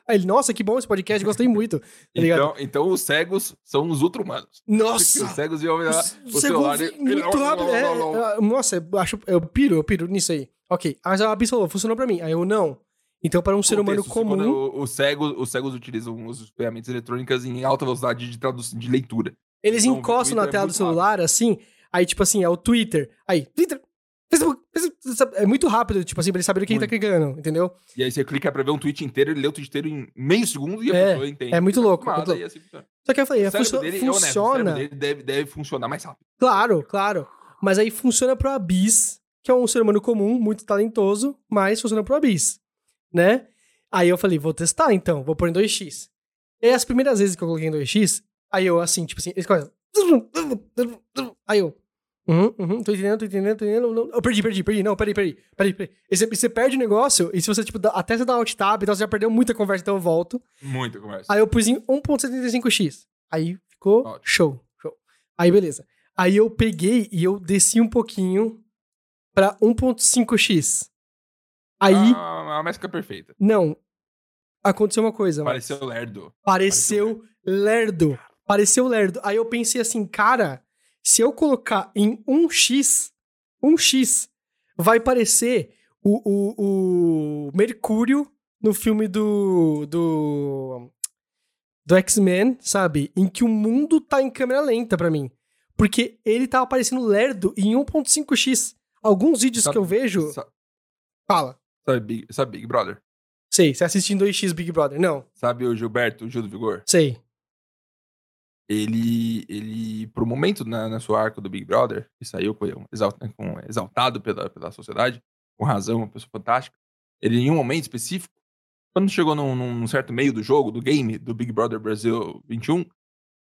Aí ele, nossa, que bom esse podcast, gostei muito. Tá? Então, então os cegos são os ultra-humanos. Porque Nossa! Os cegos iam olhar o celular e... muito rápido. É, é, nossa, eu acho, eu piro, eu piro nisso aí. Ok, mas a Abyss falou, funcionou pra mim. Aí eu, não. Então, para um ser humano comum. Os cegos, os cegos utilizam os ferramentas eletrônicas em alta velocidade de tradução de leitura. Eles Então, encostam na é tela do muito celular, assim, aí, tipo assim, é o Twitter. Aí, Twitter, Facebook, Facebook, é muito rápido, tipo assim, pra eles saberem o que ele tá Muito. clicando, entendeu? E aí você clica pra ver um tweet inteiro, ele lê o tweet inteiro em meio segundo e a É, pessoa entende. é muito louco, Acostumada, muito e assim. Só que eu falei, é, funcio- dele, é honesto, funciona. cérebro dele deve, deve funcionar mais rápido. Claro, claro. Mas aí funciona pro Abyss, que é um ser humano comum, muito talentoso, mas funciona pro Abyss, né? Aí eu falei, vou testar então, vou pôr em 2x. E as primeiras vezes que eu coloquei em 2x, aí eu assim, tipo assim, eles começam. Aí eu. Uhum, uhum, tô entendendo, tô entendendo, tô entendendo. Não, eu perdi, perdi, perdi. Não, peraí, peraí. Peraí, peraí. E você, você perde o negócio, e se você, tipo, dá- até você dar alt tab, então você já perdeu muita conversa, então eu volto. Muita conversa. Aí eu pus em 1.75x. Aí ficou Ótimo. show, show. Aí beleza. Aí eu peguei e eu desci um pouquinho pra 1.5x. Aí, Ah, a mescla perfeita. não. Aconteceu uma coisa. Pareceu lerdo. Pareceu lerdo. Pareceu lerdo. Aí eu pensei assim, cara, se eu colocar em 1x, 1x, vai parecer o, o, o Mercúrio no filme do. do. do X-Men, sabe? Em que o mundo tá em câmera lenta pra mim. Porque ele tava parecendo lerdo em 1.5x. Alguns vídeos Sabe- que eu vejo. Sa- Fala. Sabe Big, sabe Big Brother? Sei, você assiste em 2x Big Brother. Não, Sabe o Gilberto, o Gil do Vigor? sei. Ele, ele pro momento na, na sua arco do Big Brother, que saiu com, exalt, com- exaltado pela, pela sociedade, com razão, uma pessoa fantástica, ele em um momento específico, quando chegou num, num certo meio do jogo, do game, do Big Brother Brasil 21,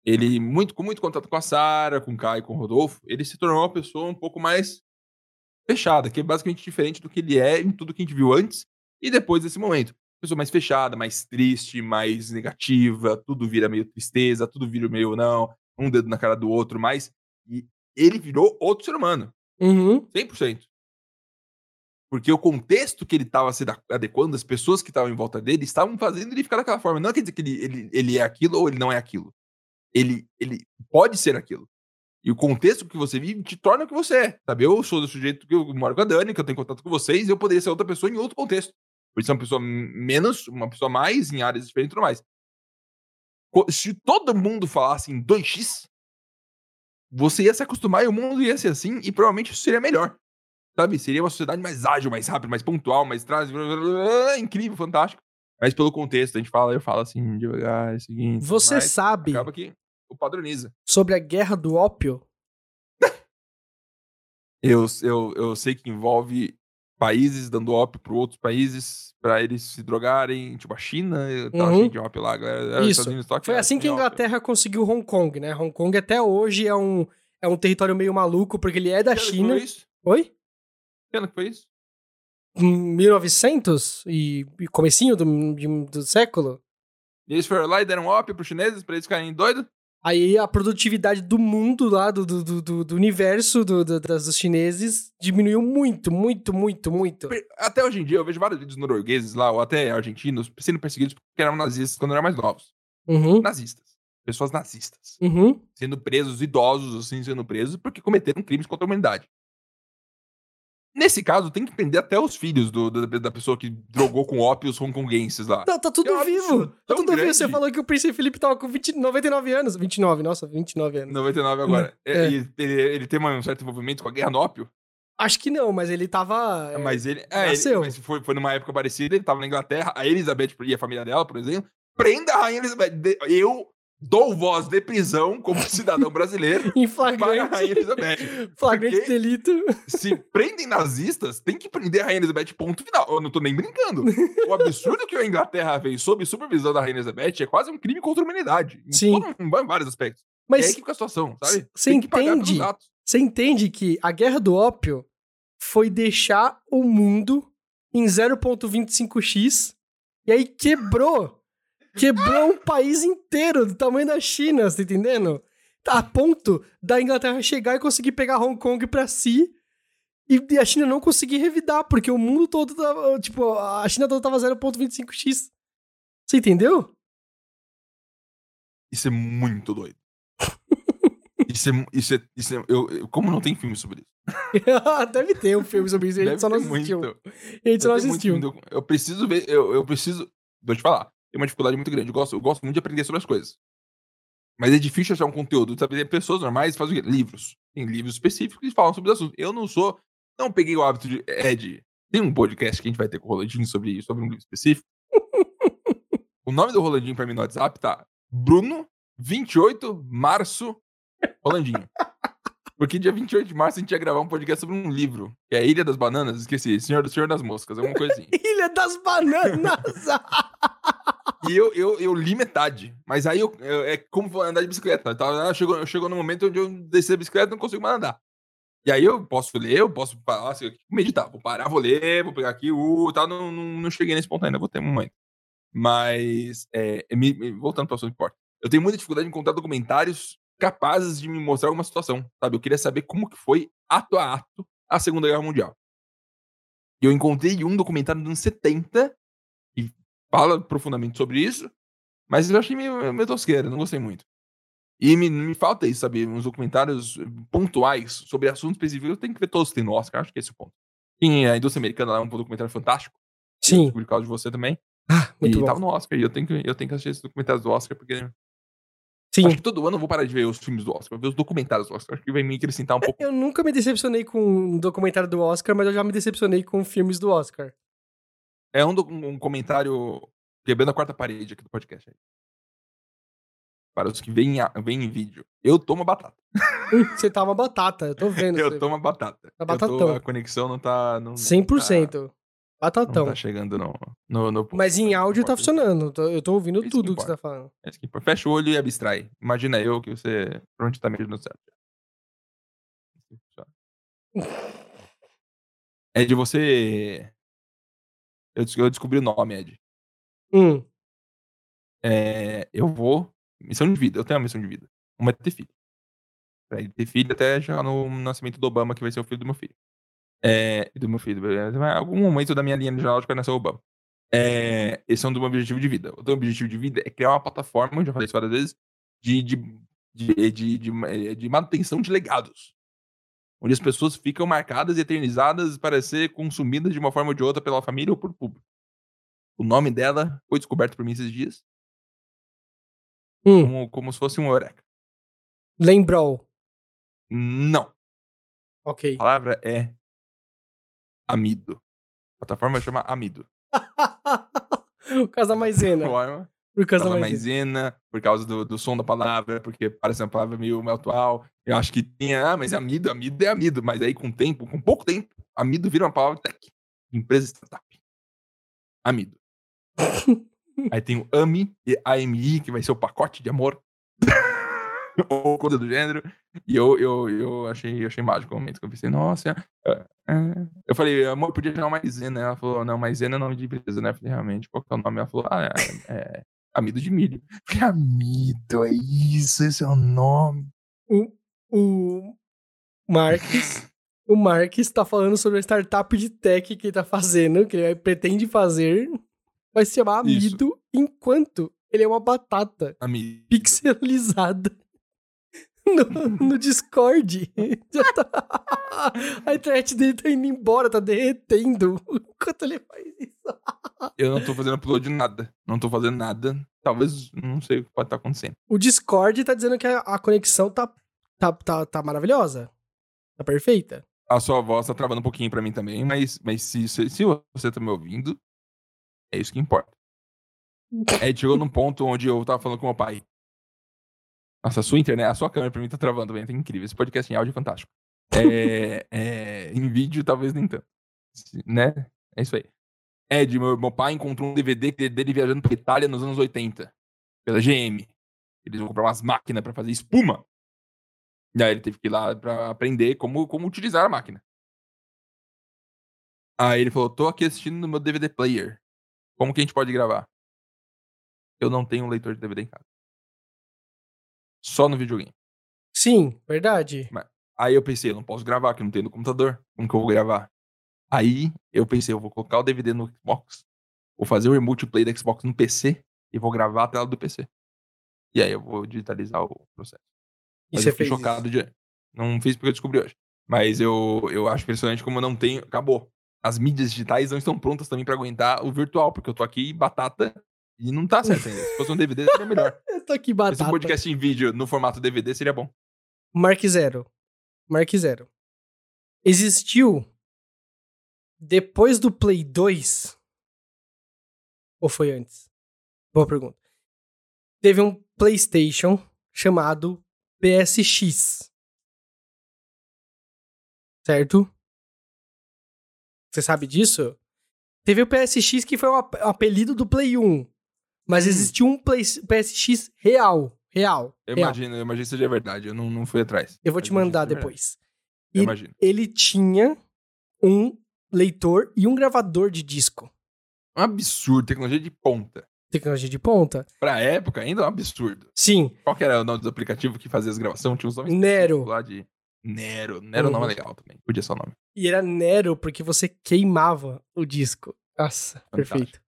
ele, muito, com muito contato com a Sara, com o Kai, com o Rodolfo, ele se tornou uma pessoa um pouco mais fechada, que é basicamente diferente do que ele é em tudo que a gente viu antes e depois desse momento. Pessoa mais fechada, mais triste, mais negativa, tudo vira meio tristeza, tudo vira meio não, um dedo na cara do outro, mas e ele virou outro ser humano, Uhum. 100%. Porque o contexto que ele estava se adequando, as pessoas que estavam em volta dele, estavam fazendo ele ficar daquela forma. Não quer dizer que ele, ele, ele é aquilo ou ele não é aquilo. Ele, ele pode ser aquilo. E o contexto que você vive te torna o que você é. Sabe? Eu sou do sujeito que eu moro com a Dani, que eu tenho contato com vocês, e eu poderia ser outra pessoa em outro contexto. Por ser uma pessoa menos, uma pessoa mais, em áreas diferentes e tudo mais. Se todo mundo falasse em 2x, você ia se acostumar e o mundo ia ser assim, e provavelmente isso seria melhor. Sabe? Seria uma sociedade mais ágil, mais rápida, mais pontual, mais traz. Incrível, fantástico. Mas pelo contexto, a gente fala, eu falo assim, devagar, é o seguinte. Você mas sabe. Acaba que o padroniza. Sobre a guerra do ópio? Eu, eu, eu sei que envolve países dando ópio para outros países para eles se drogarem, tipo a China, tá Uhum. cheio de ópio lá, galera. Isso. Estados Unidos, toque, Foi é, assim que a. Inglaterra conseguiu Hong Kong, né? Hong Kong até hoje é um, é um território meio maluco, porque ele é da Que que China. Foi isso? Oi? Que ano que foi isso? Em 1900 e, e comecinho do, de- do século? E eles foram lá e deram ópio pros chineses pra eles ficarem doidos? Aí a produtividade do mundo lá, do, do, do- do, universo do, do- das, dos chineses diminuiu muito, muito, muito, muito. Até hoje em dia eu vejo vários vídeos noruegueses lá, ou até argentinos, sendo perseguidos porque eram nazistas quando eram mais novos. Uhum, Nazistas. Pessoas nazistas. uhum. Sendo presos, idosos, assim, sendo presos, porque cometeram crimes contra a humanidade. Nesse caso, tem que prender até os filhos do- da, da pessoa que drogou com ópio os hongkonguenses lá. Tá, tá tudo É vivo. Tá tudo vivo. Você grande. falou que o Príncipe Felipe tava com 20, 99 anos. 29, nossa, 29 anos. 99 agora. É. É, e ele, ele tem um certo envolvimento com a guerra no ópio, Acho que não, mas ele tava. é, mas ele. É, ele nasceu. mas foi, foi numa época parecida, ele tava na Inglaterra, a Elizabeth e a família dela, por exemplo, prenda a rainha Elizabeth. Eu dou voz de prisão como cidadão brasileiro Em para a flagrante, rainha Elizabeth. flagrante Porque- delito. Se prendem nazistas, tem que prender a Rainha Elizabeth, ponto final. Eu não tô nem brincando. O absurdo que a Inglaterra fez sob supervisão da Rainha Elizabeth é quase um crime contra a humanidade. Em Sim. todo- em vários aspectos. é Mas aí que fica a situação, sabe? Você entende? você entende que a guerra do ópio foi deixar o mundo em 0.25x e aí quebrou. Quebrou um país inteiro do tamanho da China, você tá entendendo? A ponto da Inglaterra chegar e conseguir pegar Hong Kong pra si e a China não conseguir revidar, porque o mundo todo tava, tipo, a China toda tava 0.25x. Você entendeu? Isso é muito doido. Isso é. Isso é, isso é eu, eu- como não tem filme sobre isso? Deve ter um filme sobre isso, a gente Deve só não assistiu. muito. A gente só não Deve ter muito assistiu. Eu preciso ver. Eu, eu preciso. Vou te falar. Tem uma dificuldade muito grande. Eu gosto, eu gosto muito de aprender sobre as coisas. Mas é difícil achar um conteúdo. Sabe? Pessoas normais fazem o quê? Livros. Tem livros específicos que falam sobre os assuntos. Eu não sou. Não peguei o hábito de. É de. Tem um podcast que a gente vai ter com o Rolandinho sobre, sobre um livro específico. o nome do Rolandinho pra mim no WhatsApp tá Bruno 28 Março Rolandinho. Porque dia 28 de março a gente ia gravar um podcast sobre um livro. Que é a Ilha das Bananas. Esqueci. Senhor do Senhor das Moscas. Alguma coisa assim. Ilha das Bananas! E eu, eu, eu li metade. Mas aí eu, eu- é como andar de bicicleta. Tá? Chegou, chegou no momento onde eu desci a bicicleta e não consigo mais andar. E aí eu posso ler, eu posso assim, meditar. Vou parar, vou ler, vou pegar aqui, uh, tá, não, não, não cheguei nesse ponto ainda, vou ter um momento. Mas, é, me- me- voltando para o assunto importa. Eu tenho muita dificuldade em encontrar documentários capazes de me mostrar alguma situação, sabe? Eu queria saber como que foi, ato a ato, a Segunda Guerra Mundial. E eu encontrei um documentário dos anos 70 que fala profundamente sobre isso, mas eu achei meio, meio tosqueira, não gostei muito. E me, me falta isso, sabe? Uns documentários pontuais sobre assuntos específicos. Eu tenho que ver todos tem no Oscar, acho que esse é o ponto. Tem a indústria americana lá, um documentário fantástico. Eu Sim. descobri por causa de você também. Ah, muito e bom. tava no Oscar. E eu tenho, que, eu tenho que assistir esses documentários do Oscar, porque Sim. acho que todo ano eu vou parar de ver os filmes do Oscar, vou ver os documentários do Oscar. Acho que vai me acrescentar um pouco. Eu nunca me decepcionei com um documentário do Oscar, mas eu já me decepcionei com filmes do Oscar. É um, docu- um comentário quebrando a quarta parede aqui do podcast. aí. Para os que veem, veem em vídeo. Eu tomo batata. Você tá uma batata, eu tô vendo. Eu você. tomo batata. Tá Eu tô- batatão. a conexão não tá. Não, não 100%. Tá, não Batatão. tá chegando no, no, no- Mas em áudio tá funcionando. eu tô- ouvindo Isso que tudo que você importa. tá falando. É que. Fecha o olho e abstrai. Imagina eu que você provavelmente tá mexendo no certo. Ed, você. Eu, eu descobri o nome, Ed. Hum. É, eu vou. Missão de vida. Eu tenho uma missão de vida. Uma é ter filho. Pra ele ter filho até chegar no nascimento do Obama, que vai ser o filho do meu filho. É, do meu filho. Em algum momento da minha linha genealógica vai nascer o Obama. É, esse é um dos meus objetivos de vida. O meu objetivo de vida é criar uma plataforma, já falei isso várias vezes, de, de, de, de, de, de manutenção de legados. Onde as pessoas ficam marcadas e eternizadas para ser consumidas de uma forma ou de outra pela família ou por público. O nome dela foi descoberto por mim esses dias, Hum. como, como se fosse um eureka. Lembrou. Não. Ok. A palavra é amido. A plataforma chama amido. o caso da maisena. Por causa da maisena. por causa do, do som da palavra, porque parece uma palavra meio atual. Eu acho que tinha, ah, mas amido, amido é amido. Mas aí com o tempo, com pouco tempo, amido vira uma palavra tech. Empresa startup. Amido. aí tem o AMI e AMI, que vai ser o pacote de amor. Ou coisa do gênero. E eu, eu, eu achei, eu achei mágico o momento que eu pensei, nossa. é, é. Eu falei, amor, podia chamar maisena. Ela falou, não, maisena é nome de empresa, né? Eu falei, realmente, qual que é o nome? Ela falou, ah, é, é amido de milho. Falei, amido, é isso, esse é o nome. O, o Marques. o Marques tá falando sobre a startup de tech que ele tá fazendo, que ele pretende fazer. Vai se chamar Isso. Amido, enquanto ele é uma batata Amido. pixelizada no, no Discord. Tá- A internet dele tá indo embora, tá derretendo enquanto ele faz isso. Eu não tô fazendo upload de nada. Não tô fazendo nada. Talvez, não sei o que pode estar acontecendo. O Discord tá dizendo que a, a conexão tá, tá, tá, tá maravilhosa. Tá perfeita. A sua voz tá travando um pouquinho pra mim também, mas, mas se, se, se você tá me ouvindo, é isso que importa. É, chegou num ponto onde eu tava falando com meu pai. Nossa, a sua internet, a sua câmera pra mim tá travando, velho. Tá incrível. Esse podcast em áudio é fantástico. É, é, em vídeo, talvez nem tanto. Né? É isso aí. Ed, meu, meu pai encontrou um DVD dele viajando pra Itália nos anos 80. Pela GM. Eles vão comprar umas máquinas pra fazer espuma. E aí ele teve que ir lá pra aprender como, como utilizar a máquina. Aí ele falou, tô aqui assistindo no meu DVD player. Como que a gente pode gravar? Eu não tenho um leitor de DVD em casa. Só no videogame. Sim, verdade. Aí eu pensei, eu não posso gravar, que não tenho no computador. Como que eu vou gravar? Aí eu pensei, eu vou colocar o DVD no Xbox, vou fazer o remote play do Xbox no PC e vou gravar a tela do PC. E aí eu vou digitalizar o processo. E Mas você eu fiquei fez chocado de. Não fiz porque eu descobri hoje. Mas eu, eu acho impressionante como eu não tenho. Acabou. As mídias digitais não estão prontas também pra aguentar o virtual, porque eu tô aqui batata e não tá certo ainda. Se fosse um DVD, seria melhor. Eu tô aqui Esse batata. podcast em vídeo no formato DVD seria bom. Mark Zero. Mark Zero. Existiu depois do Play 2? Ou foi antes? Boa pergunta. Teve um PlayStation chamado PSX. Certo? Você sabe disso? Teve o PSX que foi o ap- apelido do Play 1. Mas Hum. existiu um Play- PSX real. Real. Eu real. imagino, eu imagino que seja verdade. Eu não, não fui atrás. Eu vou te Mas imagino mandar depois. Eu imagino. ele tinha um leitor e um gravador de disco. Um absurdo, tecnologia de ponta. Tecnologia de ponta. Pra época, ainda é um absurdo. Sim, Qual que era o nome do aplicativo que fazia as gravações? Tinha uns nomes Nero. lá de Nero. Nero é um nome Uhum. legal também. Podia ser o nome. e era Nero porque você queimava o disco. Nossa, perfeito.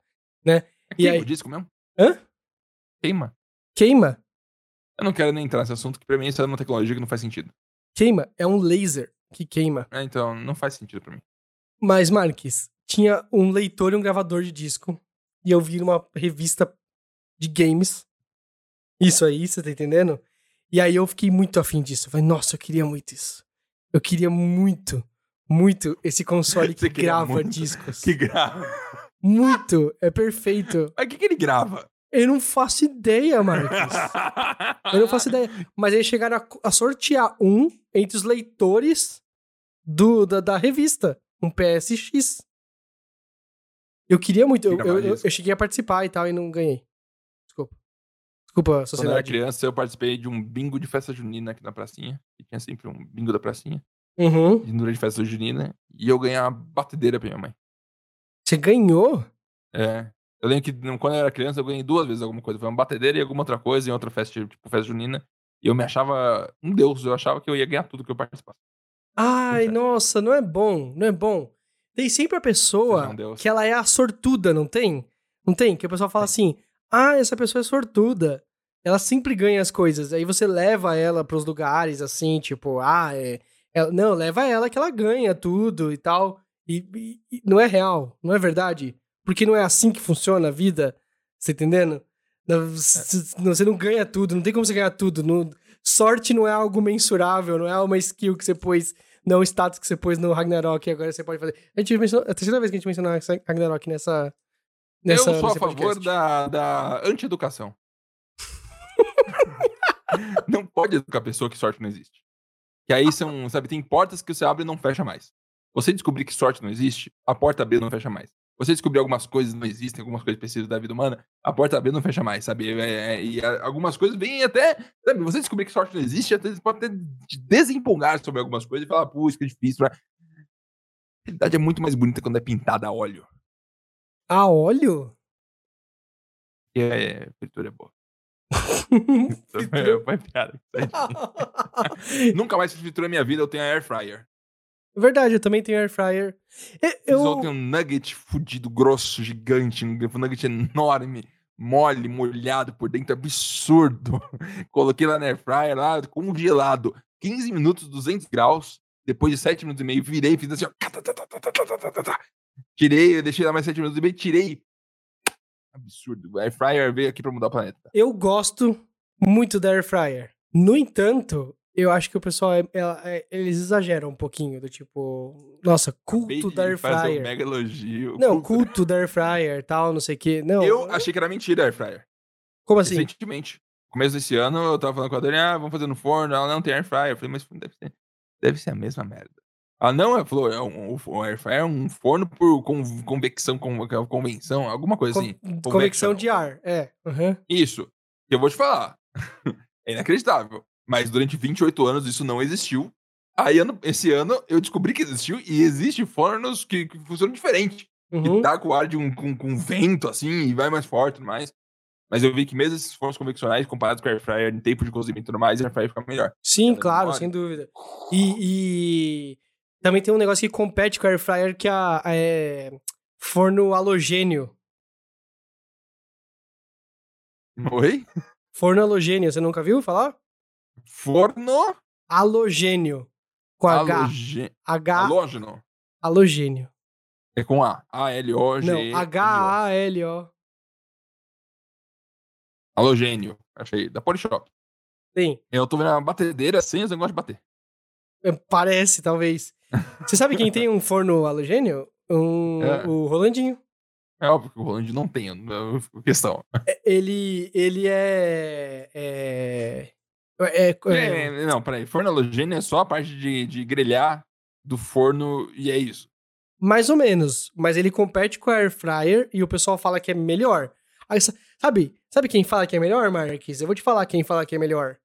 É E aí? o disco mesmo? Hã? Queima? Queima? Eu não quero nem entrar nesse assunto, que pra mim isso é uma tecnologia que não faz sentido. Queima. É um laser que queima. É, então, não faz sentido pra mim. Mas, Marques, tinha um leitor e um gravador de disco. E eu vi numa revista de games. Isso aí, você tá entendendo? E aí eu fiquei muito afim disso. Eu Falei, nossa, eu queria muito isso. Eu queria muito, muito esse console que grava muito? discos. Que grava. Muito, é perfeito. Mas o que, que ele grava? Eu não faço ideia, Marcos. Eu não faço ideia. Mas eles chegaram a, a sortear um entre os leitores do, da, da revista. Um PSX. Eu queria muito. Eu, eu, eu, eu cheguei a participar e tal e não ganhei. Desculpa. Desculpa, Quando eu era sociedade. criança, eu participei de um bingo de festa junina aqui na pracinha. E tinha sempre um bingo da pracinha. Uhum. De durante festa junina. E eu ganhei uma batedeira pra minha mãe. Você ganhou? É. Eu lembro que quando eu era criança, eu ganhei duas vezes alguma coisa. Foi uma batedeira e alguma outra coisa em outra festa, tipo festa junina. E eu me achava um deus. Eu achava que eu ia ganhar tudo que eu participasse. Ai, nossa, não é bom, não é bom. Tem sempre a pessoa Não, Deus. que ela é a sortuda, não tem? Não tem? Que a pessoa fala assim: ah, essa pessoa é sortuda. Ela sempre ganha as coisas. Aí você leva ela pros lugares assim, tipo, ah, é. ela- não, leva ela que ela ganha tudo e tal. E, e- e não é real, não é verdade. Porque não é assim que funciona a vida. Você entendendo? Não, s- não- Você não ganha tudo, não tem como você ganhar tudo. não- sorte não é algo mensurável, não é uma skill que você pôs, não é um status que você pôs no Ragnarok e agora você pode fazer. A gente mencionou, é a terceira vez que a gente mencionou Ragnarok nessa, Nessa, eu sou a favor podcast. da, da anti-educação. não pode educar a pessoa que sorte não existe. Que aí são, sabe, tem portas que você abre e não fecha mais. Você descobrir que sorte não existe, a porta B não fecha mais. Você descobrir algumas coisas não existem, algumas coisas precisam da vida humana, a porta B não fecha mais, sabe? É, é, e a- algumas coisas vêm até. Sabe, você descobrir que sorte não existe, até, você pode até te desempolgar sobre algumas coisas e falar, isso que é difícil. A realidade é muito mais bonita quando é pintada a óleo. A óleo? E é, fritura é boa. Foi piada. Nunca mais fiz fritura na minha vida, eu tenho a air fryer. Verdade, eu também tenho air fryer. Eu... tenho tem um nugget fudido, grosso, gigante, um nugget enorme, mole, molhado por dentro, absurdo. Coloquei lá na air fryer, lá congelado, 15 minutos, 200 graus. Depois de 7 minutos e meio, virei, fiz assim, ó. Tirei, deixei lá mais 7 minutos e meio, tirei. Absurdo. Air fryer veio aqui pra mudar o planeta. Eu gosto muito da air fryer. No entanto, eu acho que o pessoal, é- ela- é- eles exageram um pouquinho, do tipo, nossa, culto da air fazer um fryer. mega elogio. Não, Culto- culto da air fryer, tal, não sei o quê. Não, Eu achei que era mentira a air fryer. como assim? Recentemente. Começo desse ano, eu tava falando com a Dani, ah, vamos fazer no forno. Ela não tem air fryer. Eu falei, mas deve ser, deve ser a mesma merda. Ela não, ela falou, é um, um air fryer é um forno por con- convecção, con- convenção, alguma coisa assim. Con- Convecção convectional. de ar, é. aham. Isso. Eu vou te falar. é inacreditável. Mas durante 28 anos isso não existiu. Aí, ano, esse ano, eu descobri que existiu e existe fornos que, que funcionam diferente. Uhum. Que tá com o ar de um com, com vento, assim, e vai mais forte e tudo mais. Mas eu vi que mesmo esses fornos conveccionais, comparados com air fryer em tempo de cozimento e tudo mais, air fryer fica melhor. Sim, Ela claro, demora. sem dúvida. E, e também tem um negócio que compete com air fryer que é, a- é forno halogênio. Oi? Forno halogênio, você nunca viu falar? Forno Halogênio. Com H. haloge- H. halógeno. Halogênio. É com A. A-L-O-G. Não, H-A-L-O. Halogênio. Achei. Da Polishop. Sim. Eu tô vendo uma batedeira sem os negócios de bater. É, Parece, talvez. Você sabe quem tem um forno halogênio? Um, É. O Rolandinho. É óbvio que o Roland não tem é, questão. É, Ele, ele é. É. é- é- É, não, peraí. Forno halogênio é só a parte de, de grelhar do forno e é isso. Mais ou menos. Mas ele compete com a Air Fryer e o pessoal fala que é melhor. Aí, sa- sabe, sabe quem fala que é melhor, Marques? Eu vou te falar quem fala que é melhor.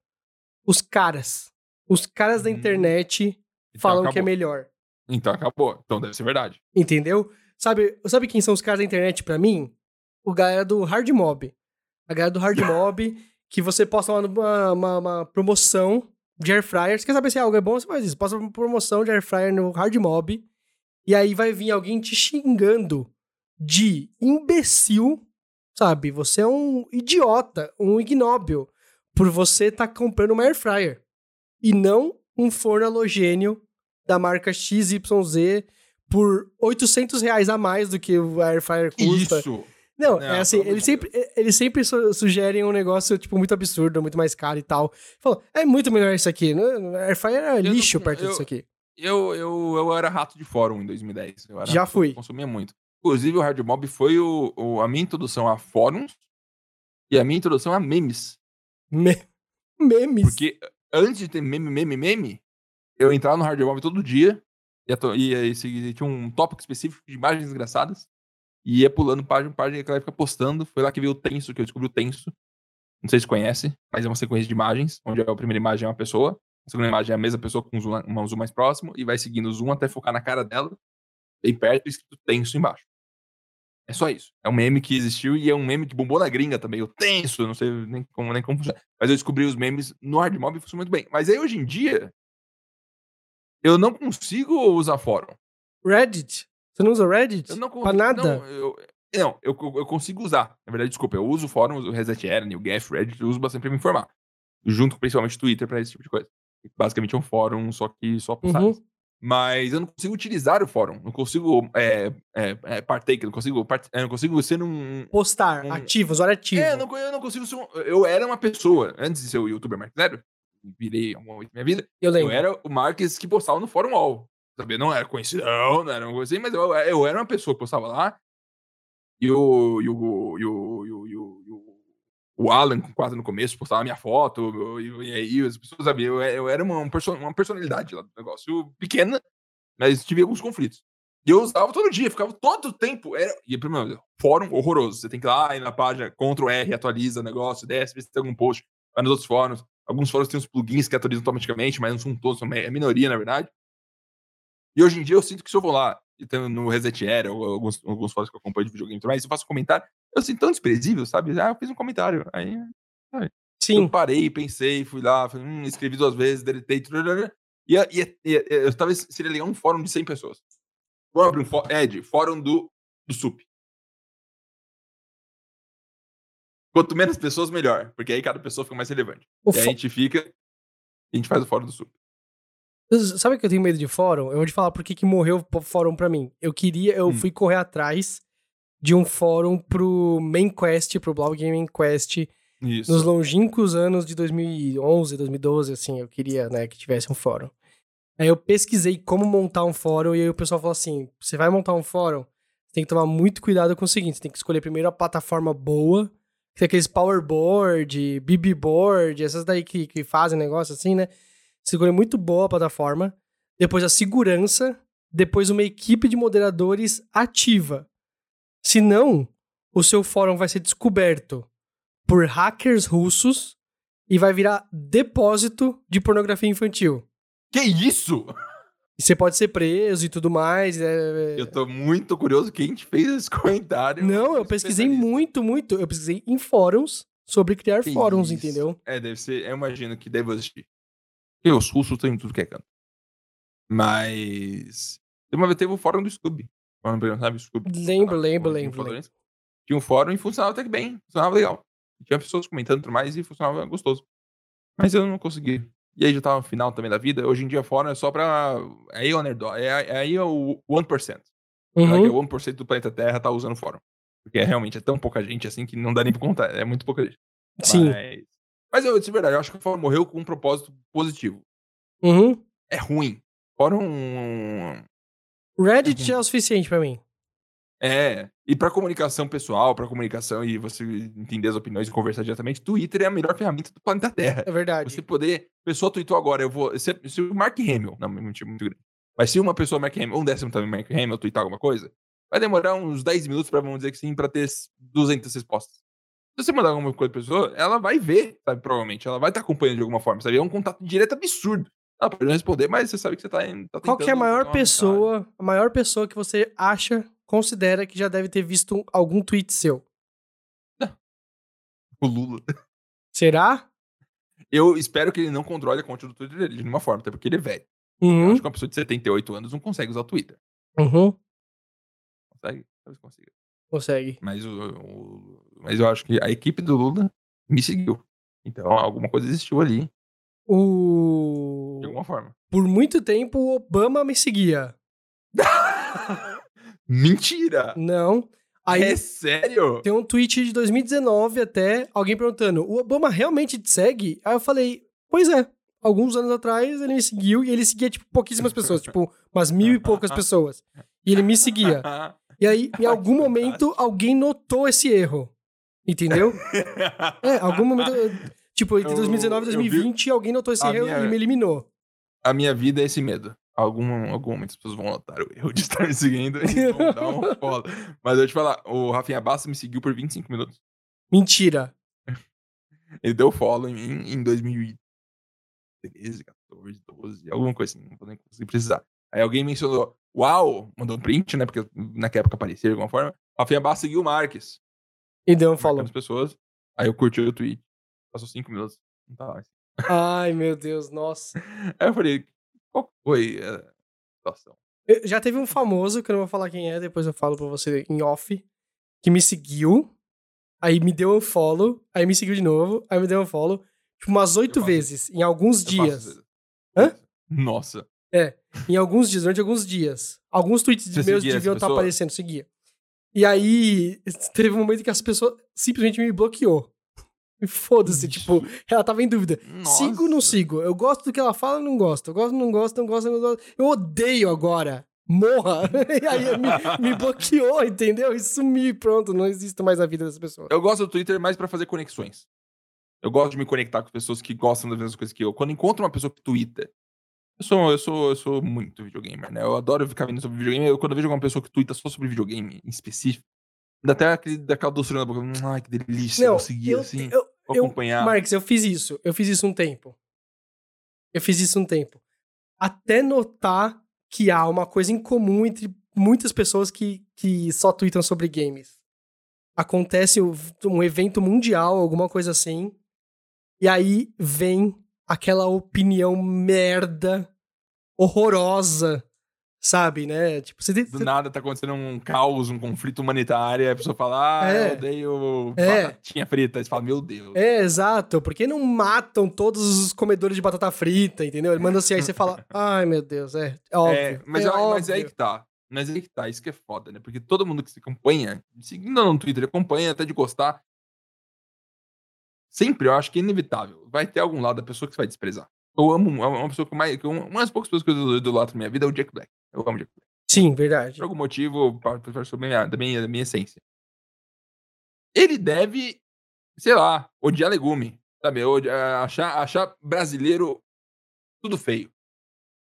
Os caras. Os caras da Hum. internet Então falam que é acabou. melhor. Então acabou. Então deve ser verdade. Entendeu? Sabe, sabe quem são os caras da internet pra mim? O galera do Hard Mob. A galera do Hard Mob, que você posta uma, uma, uma- promoção de air fryer. Você quer saber se algo é bom? Você faz isso. Posta uma promoção de air fryer no Hard Mob. E aí vai vir alguém te xingando de imbecil, sabe? Você é um idiota, um ignóbil, por você estar comprando uma air fryer. E não um forno halogênio da marca XYZ por 800 reais a mais do que o air fryer custa. Isso. Não, Não, é assim, eles sempre, eles sempre su- sugerem um negócio, tipo, muito absurdo, muito mais caro e tal. Falou, é muito melhor isso aqui. né? Air fryer é não- lixo perto eu- disso aqui. Eu, eu, eu era rato de fórum em 2010. Eu era Já rato, fui. Consumia muito. Inclusive, o Hard Mob foi o, o- a minha introdução a fóruns e a minha introdução a memes. Me- memes. Porque antes de ter meme, meme, meme, eu entrava no Hard Mob todo dia ia, to- ia, ia seguir- tinha um tópico específico de imagens engraçadas e ia pulando página página que ela fica postando. Foi lá que veio o Tenso, que eu descobri o Tenso. Não sei se conhece, mas é uma sequência de imagens, onde a primeira imagem é uma pessoa, a segunda imagem é a mesma pessoa com um zoom, zoom mais próximo, e vai seguindo o zoom até focar na cara dela, bem perto, e escrito Tenso embaixo. É só isso. É um meme que existiu e é um meme que bombou na gringa também. O tenso, não sei nem como, nem como funciona. Mas eu descobri os memes no Hard Mob e funciona muito bem. Mas aí hoje em dia, eu não consigo usar fórum. Reddit? Você não usa Reddit? Eu não Pra consigo. nada? Não, eu, não eu, eu consigo usar. Na verdade, desculpa, eu uso fóruns, o Reset Era, o Gaf, Reddit, eu uso bastante pra me informar. Junto principalmente o Twitter pra esse tipo de coisa. Basicamente é um fórum, só que só postagens. Mas eu não consigo utilizar o fórum. Não consigo é, é, é, partake, não consigo, part, eu não consigo ser um, Postar, Um- ativo, usuário ativo. É, eu não, eu não consigo ser um, Eu era uma pessoa, antes de ser o youtuber Mark Zero, virei alguma na minha vida, eu eu lembro. era o Marques que postava no Fórum Wall. Sabe? Não era conhecido, não era uma coisa assim, mas eu, eu era uma pessoa que postava lá. E o, e o, e o, e o, e o, e o, o Alan, quase no começo, postava minha foto, e, aí as pessoas sabiam, eu, eu era uma, uma personalidade lá do negócio, pequena, mas tive alguns conflitos. E eu usava todo dia, ficava todo o tempo. Era... E primeiro, fórum horroroso. Você tem que ir lá e na página Ctrl R, atualiza o negócio, desce, vê se tem algum post, vai nos outros fóruns. Alguns fóruns têm uns plugins que atualizam automaticamente, mas não são todos, é minoria, na verdade. E hoje em dia eu sinto que se eu vou lá, no Reset Era, ou alguns, alguns fóruns que eu acompanho de videogame e eu faço um comentário, eu sinto tão desprezível, sabe? Ah, eu fiz um comentário. Aí. Sabe? Sim. Eu parei, pensei, fui lá, fui, hum, escrevi duas vezes, deletei. E, e, e, e talvez seria legal um fórum de 100 pessoas. Vamos abrir um fórum. Ed, fórum do, do SUP. Quanto menos pessoas, melhor. Porque aí cada pessoa fica mais relevante. O e a gente fica. A gente faz o fórum do SUP. Sabe que eu tenho medo de fórum? Eu vou te falar por que, morreu o fórum pra mim. Eu queria, eu hum. fui correr atrás de um fórum pro Main Quest, pro Blog Gaming Quest. Isso. Nos longínquos anos de 2011, 2012, assim, eu queria, né, que tivesse um fórum. Aí eu pesquisei como montar um fórum e aí o pessoal falou assim: você vai montar um fórum, você tem que tomar muito cuidado com o seguinte: você tem que escolher primeiro a plataforma boa, que tem aqueles Powerboard, BBboard, essas daí que, que fazem negócio assim, né? Você escolher muito boa a plataforma, depois a segurança, depois uma equipe de moderadores ativa. Senão, o seu fórum vai ser descoberto por hackers russos e vai virar depósito de pornografia infantil. Que isso? E você pode ser preso e tudo mais. É... Eu tô muito curioso quem te fez esse comentário. Não, eu pesquisei muito, muito. Eu pesquisei em fóruns sobre criar que fóruns, isso? entendeu? É, deve ser. Eu imagino que deve existir. Porque os russos têm tudo que é canto. Mas. Uma vez teve o fórum do Scooby. Sabe, Scooby. Lembro, lembro, lembro. Tinha um fórum e funcionava até que bem. Funcionava legal. Tinha pessoas comentando tudo mais e funcionava gostoso. Mas eu não consegui e aí já tava no final também da vida. Hoje em dia, fora é só pra. Aí é o Nerdog. É, aí é o 1%. Uhum. É que é o 1% do planeta Terra tá usando fórum. Porque é, realmente é tão pouca gente assim que não dá nem pra contar. É muito pouca gente. Sim. Mas, mas eu, de verdade, eu acho que o fórum morreu com um propósito positivo. Uhum. É ruim. Fórum. Reddit é é o suficiente para mim. É, e para comunicação pessoal, para comunicação e você entender as opiniões e conversar diretamente, Twitter é a melhor ferramenta do planeta Terra. É verdade. Você poder. Pessoa tweetou agora, eu vou. Se, se o Mark Hamill. Não, muito, muito grande. Mas se uma pessoa, Mark Hamill, um décimo também, Mark Hamill, tweetar alguma coisa, vai demorar uns 10 minutos para vamos dizer que sim, para ter 200 respostas. Se você mandar alguma coisa pra pessoa, ela vai ver, sabe? Provavelmente. Ela vai estar acompanhando de alguma forma, sabe? É um contato direto absurdo. Ela pode não responder, mas você sabe que você tá, tá Qual que é a maior pessoa, a maior pessoa que você acha considera que já deve ter visto algum tweet seu? O Lula. Será? Eu espero que ele não controle a conta do Twitter dele de nenhuma forma, até porque ele é velho. Uhum. Eu acho que uma pessoa de 78 anos não consegue usar o Twitter. Uhum. Consegue? Talvez consiga. Consegue. Mas, o, o, mas eu acho que a equipe do Lula me seguiu. Então alguma coisa existiu ali. O... De alguma forma. Por muito tempo o Obama me seguia. Mentira! Não. Aí, é sério? Tem um tweet de 2019 até, alguém perguntando: o Obama realmente te segue? Aí eu falei: pois é. Alguns anos atrás ele me seguiu e ele seguia, tipo, pouquíssimas pessoas, tipo, umas mil e poucas pessoas. E ele me seguia. E aí, em algum momento, alguém notou esse erro. Entendeu? é, algum momento. Tipo, entre 2019 e 2020, alguém notou esse erro minha... e me eliminou. A minha vida é esse medo algum, algum momento as pessoas vão notar o erro de estar me seguindo e vão dar um follow. Mas eu te falar, o Rafinha Bassa me seguiu por 25 minutos. Mentira. Ele deu follow em mim em 2013, 14, 12, alguma coisa assim, não vou nem conseguir precisar. Aí alguém mencionou, uau, mandou um print, né, porque naquela época aparecia de alguma forma. Rafinha Bassa seguiu o Marques. E deu um follow. As pessoas. Aí eu curti o tweet. Passou 5 minutos. Não tá mais. Ai, meu Deus, nossa. Aí eu falei, qual foi a situação? Já teve um famoso, que eu não vou falar quem é, depois eu falo pra você em off, que me seguiu, aí me deu um follow, aí me seguiu de novo, aí me deu um follow, tipo, umas oito vezes, em alguns eu dias. Hã? Nossa. É, em alguns dias, durante alguns dias. Alguns tweets de meus deviam estar tá aparecendo, seguia. E aí, teve um momento que as pessoas simplesmente me bloqueou. Foda-se, tipo, ela tava em dúvida. Nossa. Sigo ou não sigo? Eu gosto do que ela fala ou não gosto? Eu gosto, não gosto, não gosto, não gosto. Eu odeio agora morra. e aí me, me, bloqueou, entendeu? E sumi, pronto, não existe mais a vida dessa pessoa. Eu gosto do Twitter mais para fazer conexões. Eu gosto de me conectar com pessoas que gostam das mesmas coisas que eu. Quando encontro uma pessoa que twitta, eu sou, eu sou, eu sou muito videogamer, né? Eu adoro ficar vendo sobre videogame. Eu, quando eu vejo uma pessoa que twitta só sobre videogame em específico, dá até aquele, daquela doçura na boca. Ai, que delícia não, conseguir, eu, assim, eu, eu, acompanhar. Marcos, eu fiz isso. Eu fiz isso um tempo. Eu fiz isso um tempo. Até notar que há uma coisa em comum entre muitas pessoas que, que só tweetam sobre games. Acontece um evento mundial, alguma coisa assim, e aí vem aquela opinião merda, horrorosa, sabe, né? Tipo, você tem, Do nada tá acontecendo um caos, um conflito humanitário, a pessoa fala, ah, é, eu odeio é. batatinha frita. Você fala, meu Deus. É, exato. Por que não matam todos os comedores de batata frita, entendeu? Ele manda assim, aí você fala, ai, meu Deus, é, é óbvio. É, mas, é, óbvio. mas é aí que tá. Mas é aí que tá, isso que é foda, né? Porque todo mundo que se acompanha, seguindo no Twitter, acompanha até de gostar, sempre eu acho que é inevitável. Vai ter algum lado da pessoa que você vai desprezar. Eu amo uma pessoa que mais. Uma das poucas pessoas que eu idolato na minha vida é o Jack Black. Eu amo o Jack Black. Sim, verdade. Por algum motivo, sobre minha, da, minha, da minha essência. Ele deve, sei lá, odiar legume. Sabe? Odiar, achar, achar brasileiro tudo feio.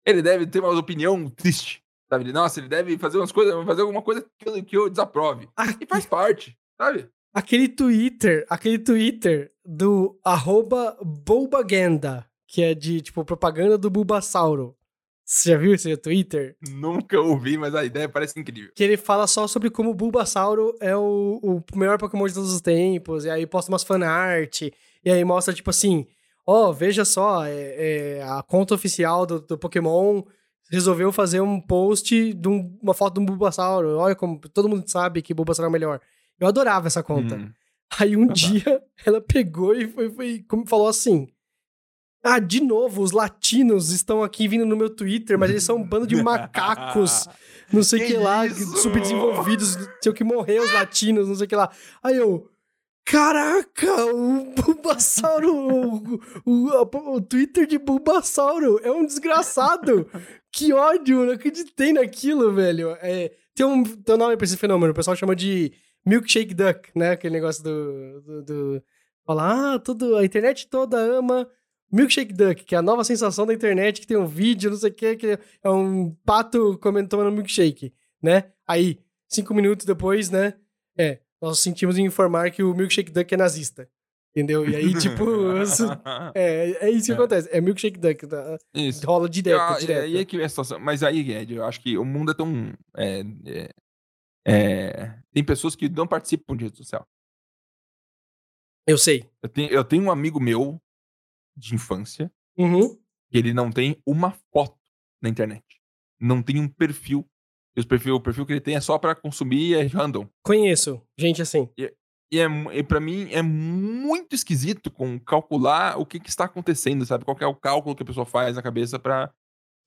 Ele deve ter uma opinião triste. Sabe? Nossa, ele deve fazer umas coisas, fazer alguma coisa que eu, que eu desaprove. Ah, e faz parte, sabe? Aquele Twitter, aquele Twitter do arroba Bulbaganda, que é de, tipo, propaganda do Bulbasauro. Você já viu esse Twitter? Nunca ouvi, mas a ideia parece incrível. Que ele fala só sobre como o Bulbasauro é o, o melhor Pokémon de todos os tempos, e aí posta umas fanart, e aí mostra, tipo assim, ó, oh, veja só, é, é, a conta oficial do, do Pokémon resolveu fazer um post de um, uma foto de um Bulbasauro. Olha como todo mundo sabe que Bulbasauro é o melhor. Eu adorava essa conta. Hum. Aí um ah, dia ela pegou e foi, foi como falou assim: Ah, de novo, os latinos estão aqui vindo no meu Twitter, mas eles são um bando de macacos, não sei o que, que lá, subdesenvolvidos, sei o que morrer os latinos, não sei o que lá. Aí eu. Caraca, o Bulbasauro, o, o, o, Twitter de Bulbasauro é um desgraçado. que ódio, não acreditei naquilo, velho. É, tem, um, tem um nome pra esse fenômeno, o pessoal chama de Milkshake Duck, né? Aquele negócio do. do, do... Falar, ah, tudo, a internet toda ama Milkshake Duck, que é a nova sensação da internet, que tem um vídeo, não sei o que, que é um pato tomando milkshake, né? Aí, cinco minutos depois, né? É, nós sentimos em informar que o Milkshake Duck é nazista. Entendeu? E aí, tipo, é, é isso que é. acontece. É Milkshake Duck. Tá? Isso. Rola direto, ah, direto. É, é que é a situação. Mas aí, Ed, eu acho que o mundo é tão. É, é, é, tem pessoas que não participam de rede social. Eu sei. Eu tenho, eu tenho um amigo meu de infância uhum. que ele não tem uma foto na internet. Não tem um perfil. E os perfil, o perfil que ele tem é só para consumir é random. Conheço gente assim. E, e, é, e para mim é muito esquisito com calcular o que, que está acontecendo, sabe? Qual é o cálculo que a pessoa faz na cabeça para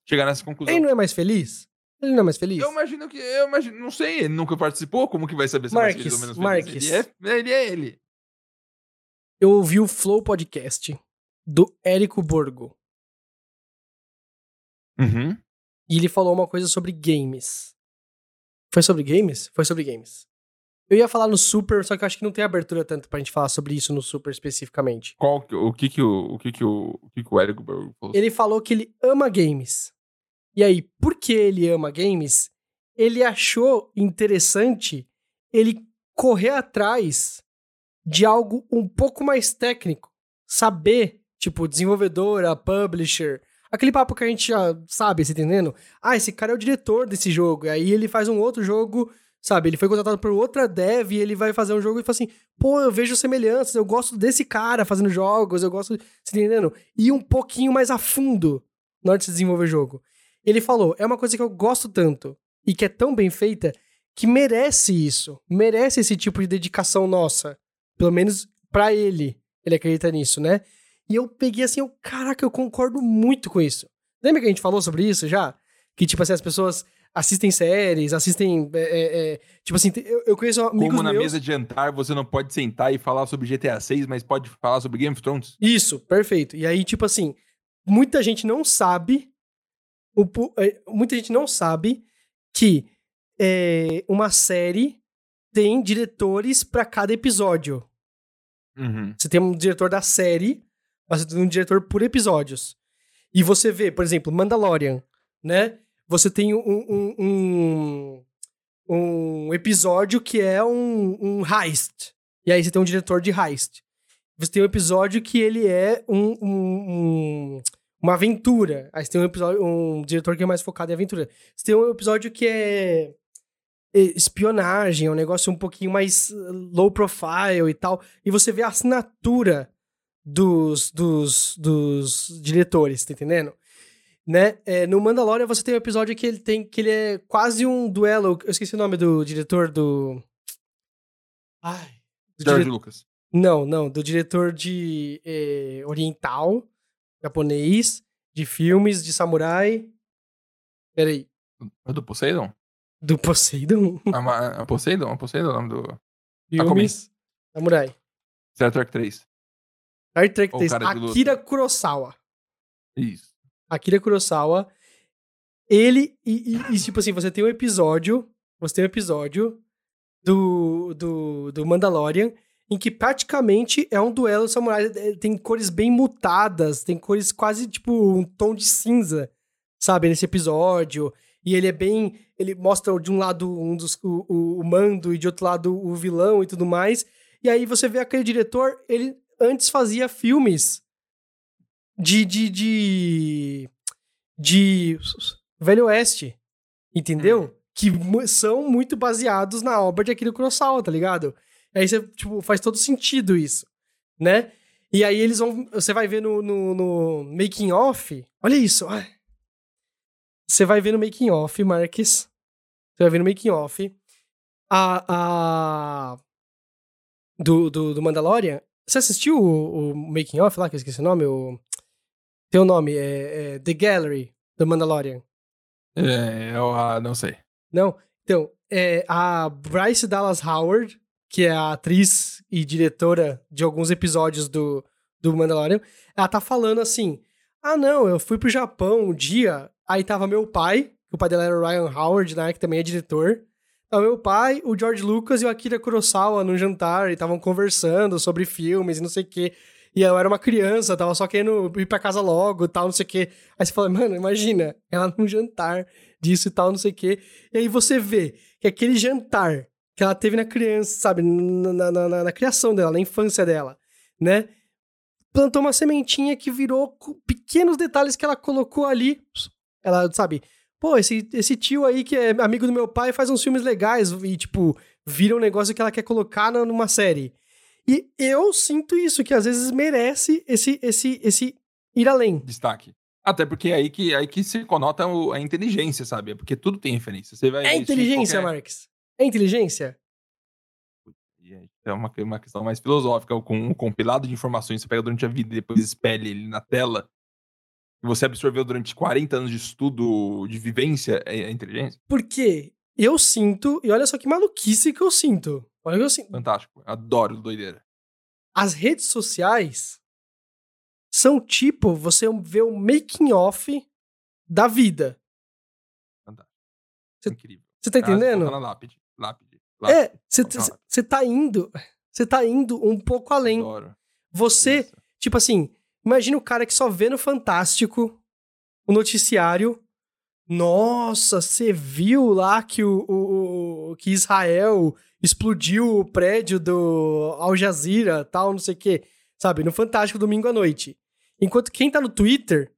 chegar nessa conclusão. Ele não é mais feliz? Ele não é mais feliz? Eu imagino que. Eu imagino, não sei, ele nunca participou, como que vai saber se Marques, é mais feliz ou menos Marques. Ele é, ele é ele. Eu ouvi o Flow Podcast do Érico Borgo. Uhum. E ele falou uma coisa sobre games. Foi sobre games? Foi sobre games. Eu ia falar no Super, só que eu acho que não tem abertura tanto pra gente falar sobre isso no Super especificamente. Qual, o que que o, o que que o, o que que o Érico Borgo falou? Ele falou que ele ama games. E aí, porque ele ama games, ele achou interessante ele correr atrás de algo um pouco mais técnico. Saber, tipo, desenvolvedora, publisher, aquele papo que a gente já sabe, você entendendo? Ah, esse cara é o diretor desse jogo. E aí ele faz um outro jogo, sabe? Ele foi contratado por outra dev e ele vai fazer um jogo e fala assim: pô, eu vejo semelhanças, eu gosto desse cara fazendo jogos, eu gosto. Você entendendo? E um pouquinho mais a fundo na hora de se desenvolver jogo. Ele falou: é uma coisa que eu gosto tanto e que é tão bem feita que merece isso. Merece esse tipo de dedicação nossa. Pelo menos para ele. Ele acredita nisso, né? E eu peguei assim, eu, caraca, eu concordo muito com isso. Lembra que a gente falou sobre isso já? Que, tipo assim, as pessoas assistem séries, assistem. É, é, é tipo assim, eu, eu conheço amigos Como na meus... mesa de jantar você não pode sentar e falar sobre GTA 6, mas pode falar sobre Game of Thrones? Isso, perfeito. E aí, tipo assim, muita gente não sabe o, é, muita gente não sabe que é, uma série tem diretores para cada episódio. Uhum. Você tem um diretor da série, mas você tem um diretor por episódios. E você vê, por exemplo, Mandalorian, né? Você tem um, um, um, um episódio que é um, um heist. E aí você tem um diretor de heist. Você tem um episódio que ele é um, um- um- uma aventura. Aí você tem um episódio, um diretor que é mais focado em aventura. Você tem um episódio que é é, espionagem, é um negócio um pouquinho mais uh, low profile e tal. E você vê a assinatura dos, dos, dos diretores, tá entendendo? Né? É, no Mandalorian você tem um episódio que ele tem que ele é quase um duelo. Eu esqueci o nome do diretor do. Ai. do George dire- Lucas. Não, não, do diretor de eh, oriental, japonês, de filmes, de samurai. Peraí. É do Poseidon? Do Poseidon? A, a Poseidon? A Poseidon é o nome do. Filmes, samurai. Star Trek 3. Star Trek Ou 3. cara de luta. Akira Kurosawa. Isso. Akira Kurosawa. Ele, e, e- e, tipo assim, você tem um episódio, você tem um episódio do, do, do Mandalorian em que praticamente é um duelo samurai. É, Tem cores bem mutadas, tem cores quase tipo um tom de cinza, sabe, nesse episódio. E ele é bem. Ele mostra de um lado um dos, o, o, o mando e de outro lado o vilão e tudo mais. E aí você vê aquele diretor, ele antes fazia filmes de. de. de, de Velho Oeste. Entendeu? Que mu- são muito baseados na obra de Akira Kurosawa, tá ligado? Aí você, tipo, faz todo sentido isso, né? E aí eles vão. Você vai ver no, no, no making off. Olha isso. ai. Você vai ver no making off, Marques. Você vai ver no making off. A. a do, do, do Mandalorian. Você assistiu o, o making off lá, que eu esqueci o nome? O, tem o nome, é, é The Gallery do Mandalorian. É, eu ah, não sei. Não? Então, é a Bryce Dallas Howard, que é a atriz e diretora de alguns episódios do, do Mandalorian, ela tá falando assim: Ah, não, eu fui pro Japão um dia, aí tava meu pai, o pai dela era o Ryan Howard, né, que também é diretor. Tava meu pai, o George Lucas e o Akira Kurosawa num jantar, e estavam conversando sobre filmes e não sei o quê. E eu era uma criança, tava só querendo ir pra casa logo tal, não sei o quê. Aí você fala, mano, imagina, ela num jantar disso e tal, não sei o quê. E aí você vê que aquele jantar que ela teve na criança, sabe, na, na, na- na criação dela, na infância dela, né? Plantou uma sementinha que virou pequenos detalhes que ela colocou ali. Ela, sabe, pô, esse, esse tio aí que é amigo do meu pai faz uns filmes legais e, tipo, vira um negócio que ela quer colocar numa série. E eu sinto isso, que às vezes merece esse, esse, esse ir além. Destaque. Até porque é aí que, aí que se conota a inteligência, sabe? Porque tudo tem referência. Você vai É inteligência, qualquer- Marques? É inteligência? Aí É uma, uma questão mais filosófica. Com um compilado de informações que você pega durante a vida e depois espelha ele na tela, que você absorveu durante 40 anos de estudo, de vivência, é, é inteligência? Porque eu sinto, e olha só que maluquice que eu sinto. Olha o que eu sinto. Fantástico. Adoro doideira. As redes sociais são tipo você vê o making off da vida. Cê- Incrível. Você tá Ah, entendendo? coloca na lápide. Lápide. lápide. É, você tá indo, você tá indo um pouco além. Adoro. Você, Isso. tipo assim, imagina o cara que só vê no Fantástico o noticiário. Nossa, você viu lá que o, o- o- que Israel explodiu o prédio do Al Jazeera, tal, não sei o quê, sabe? No Fantástico domingo à noite. Enquanto quem tá no Twitter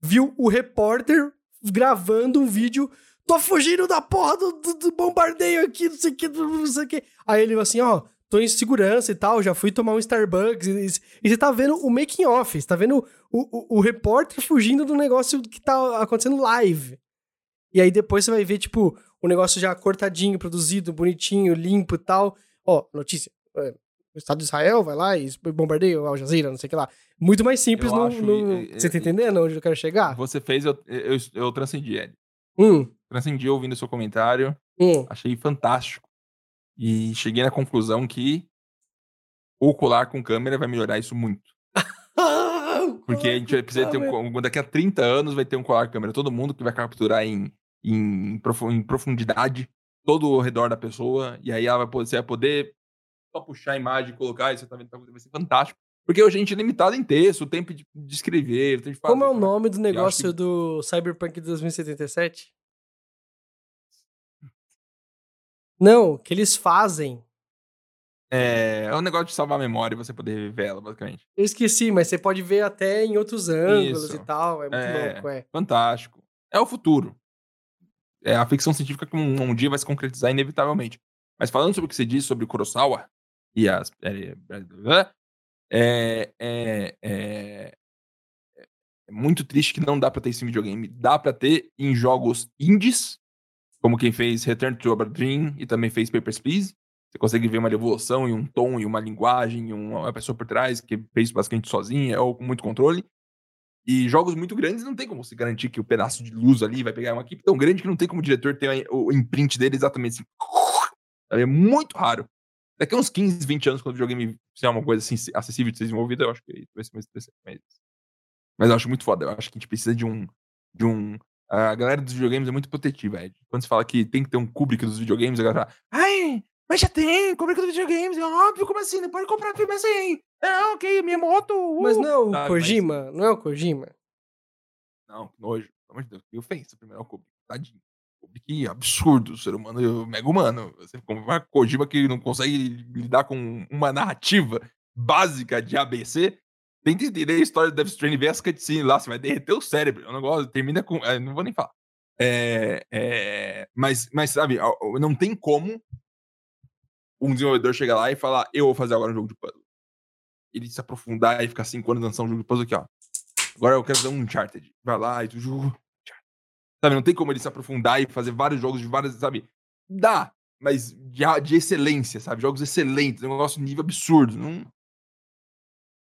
viu o repórter gravando um vídeo Tô fugindo da porra do, do- do bombardeio aqui, não sei o que, não sei o que. Aí ele assim, ó, tô em segurança e tal, já fui tomar um Starbucks. E, e você tá vendo o making off, você tá vendo o, o, o repórter fugindo do negócio que tá acontecendo live. E aí depois você vai ver, tipo, o negócio já cortadinho, produzido, bonitinho, limpo e tal. Ó, notícia. é, o Estado de Israel vai lá e bombardeia o Al Jazeera, não sei o que lá. Muito mais simples Eu no. acho, no- e- e- Você tá entendendo onde eu quero chegar? Você fez, eu, eu, eu transcendi ele. Hum, Transcendi ouvindo seu comentário. hum. Achei fantástico. E cheguei na conclusão que o colar com câmera vai melhorar isso muito. Porque a gente vai precisar ter um, daqui a 30 anos vai ter um colar com câmera. Todo mundo que vai capturar em, em, em profundidade todo o redor da pessoa, e aí ela vai poder, você vai poder só puxar a imagem e colocar, e você tá vendo que vai ser fantástico. Porque hoje a gente é limitado em texto, o tempo de, de escrever, de fazer. Como é o nome do negócio que... do Cyberpunk 2077? Não, que eles fazem. É, é um negócio de salvar a memória e você poder ver ela, basicamente. Eu esqueci, mas você pode ver até em outros ângulos Isso. e tal. É muito é, louco, é. Fantástico. É o futuro. É a ficção científica que um, um, dia vai se concretizar inevitavelmente. Mas falando sobre o que você disse sobre Kurosawa e as. É, é, é, é, é muito triste que não dá pra ter isso em videogame. Dá pra ter em jogos indies, como quem fez Return to Dream e também fez Papers, Please. Você consegue ver uma evolução e um tom e uma linguagem e uma pessoa por trás que fez basicamente sozinha ou com muito controle. E jogos muito grandes não tem como se garantir que o pedaço de luz ali vai pegar uma equipe tão grande que não tem como o diretor ter o imprint dele exatamente assim. É muito raro. Daqui a uns 15, 20 anos, quando o videogame fizer uma coisa assim, acessível de ser desenvolvida, eu acho que vai ser mais interessante. Mas, mas eu acho muito foda. Eu acho que a gente precisa de um. De um a galera dos videogames é muito protetiva, Ed. Quando você fala que tem que ter um Kubrick dos videogames, a galera fala, ai, mas já tem, Kubrick dos videogames, é óbvio, como assim? Não pode comprar filme assim. É, ok, minha moto. Uh. Mas não é o Kojima? Mas... Não é o Kojima? Não, que nojo. Pelo amor de Deus, que ofensa. Primeiro é o Kubrick. Tadinho. Que absurdo, ser humano mega humano. Você como uma Kojima que não consegue lidar com uma narrativa básica de ABC. Tenta entender a história do Death Stranding, ver as cutscenes lá, você vai derreter o cérebro. O negócio termina com. É, não vou nem falar. É, é, mas, mas, sabe, não tem como um desenvolvedor chegar lá e falar: Eu vou fazer agora um jogo de puzzle. Ele se aprofundar e ficar cinco anos lançando um jogo de puzzle aqui, ó. Agora eu quero fazer um Uncharted. Vai lá e tu. Sabe, não tem como ele se aprofundar e fazer vários jogos de várias, sabe? Dá, mas de, de excelência, sabe? Jogos excelentes, um negócio nível absurdo. Não,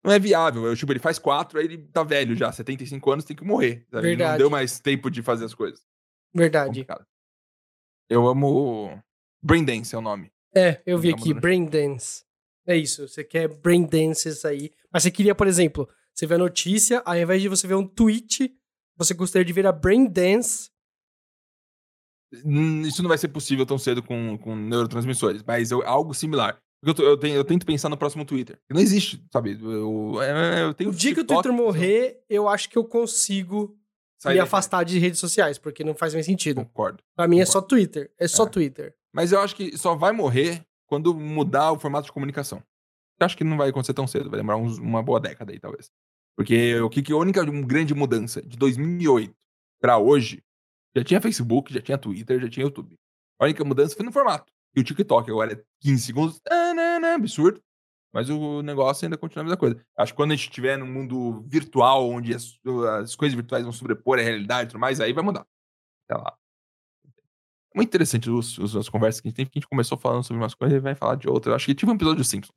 não é viável. Eu, tipo, ele faz quatro, aí ele tá velho já, 75 anos, tem que morrer. Sabe? Verdade. Não deu mais tempo de fazer as coisas. Verdade. Complicado. Eu amo. Braindance é o nome. É, eu vi aqui, Braindance. É isso, você quer Braindances aí. Mas você queria, por exemplo, você vê a notícia, ao invés de você ver um tweet você gostaria de ver a Brain Dance? Hum, isso não vai ser possível tão cedo com, com neurotransmissores, mas eu, algo similar. Eu, eu, tenho, eu, tento pensar no próximo Twitter. Não existe, sabe? Eu, eu tenho o dia que o Twitter morrer, eu acho que eu consigo Sai me afastar de redes sociais, porque não faz mais sentido. Concordo. Pra mim concordo. é só Twitter. É só é. Twitter. Mas eu acho que só vai morrer quando mudar o formato de comunicação. Eu acho que não vai acontecer tão cedo, vai demorar uns, uma boa década aí, talvez. Porque o que, que a única grande mudança de 2008 para hoje, já tinha Facebook, já tinha Twitter, já tinha YouTube. A única mudança foi no formato. E o TikTok agora é 15 segundos, ah, não, não, absurdo. Mas o negócio ainda continua a mesma coisa. Acho que quando a gente estiver no mundo virtual, onde as, as coisas virtuais vão sobrepor a realidade e tudo mais, aí vai mudar. Até lá. É muito interessante os, os, as conversas que a gente tem, porque a gente começou falando sobre umas coisas e vai falar de outras. Acho que tive um episódio do Simpsons.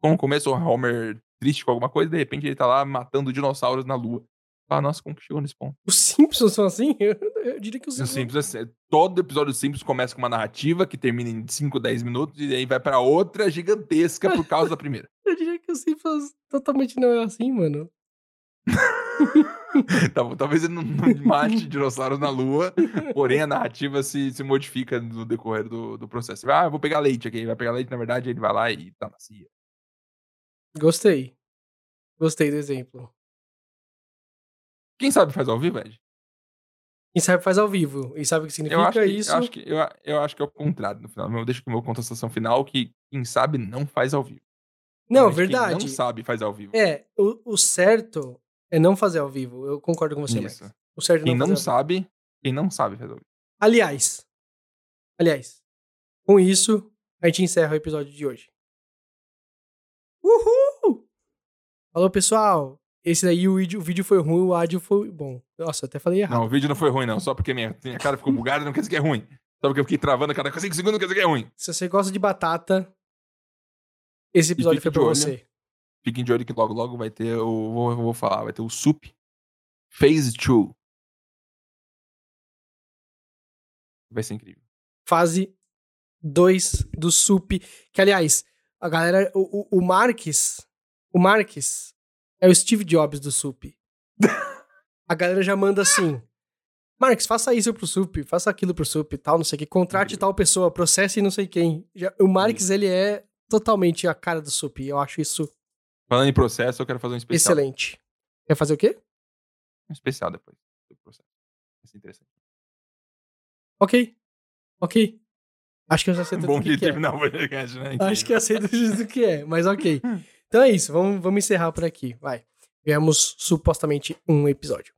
Como começa o Homer triste com alguma coisa, de repente ele tá lá matando dinossauros na lua. Ah, nossa, como que chegou nesse ponto? Os Simpsons são assim? Eu, eu diria que os Simpsons. Simpsons é, todo episódio dos Simpsons começa com uma narrativa que termina em 5, 10 minutos e aí vai para outra gigantesca por causa da primeira. eu diria que os Simpsons totalmente não é assim, mano. Talvez ele não, não mate dinossauros na lua, porém a narrativa se, se modifica no decorrer do, do processo. Ah, eu vou pegar leite aqui. Vai pegar leite, na verdade, ele vai lá e tá macia. Gostei. Gostei do exemplo. Quem sabe faz ao vivo, Ed? Quem sabe faz ao vivo. E sabe o que significa eu acho que, isso? Eu acho, que, eu, eu acho que é o contrário no final. Eu deixo com a minha contestação final que quem sabe não faz ao vivo. Não, verdade. Quem não sabe faz ao vivo. É, o, o certo é não fazer ao vivo. Eu concordo com você, isso. O certo é quem não, não sabe, quem não sabe faz ao vivo. Aliás, aliás, com isso, a gente encerra o episódio de hoje. Uhul! Falou, pessoal. Esse daí, o vídeo, o vídeo foi ruim, o áudio foi bom. Nossa, eu até falei errado. Não, o vídeo não foi ruim, não. Só porque minha, minha cara ficou bugada não quer dizer que é ruim. Só porque eu fiquei travando a cada 5 segundos não quer dizer que é ruim. Se você gosta de batata, esse episódio foi pra olho, você. Fiquem de olho que logo, logo vai ter o. Vou, vou falar, vai ter o SUP Phase 2. Vai ser incrível. Fase 2 do SUP. Que, aliás, a galera. O, o, o Marques. O Marques é o Steve Jobs do SUP. a galera já manda assim. Marx, faça isso pro SUP, faça aquilo pro SUP e tal, não sei o que. Contrate Incrível. tal pessoa, processe não sei quem. Já- o Marx, ele é totalmente a cara do SUP. Eu acho isso Falando em processo, eu quero fazer um especial. excelente. Quer fazer o quê? Um especial depois do processo. Vai ser interessante. Ok. Ok. Acho que eu já sei do bom que, que é. terminar o podcast, né? Acho que eu sei do que é, mas ok. Então é isso, vamos, vamos encerrar por aqui. Vai. Tivemos supostamente um episódio.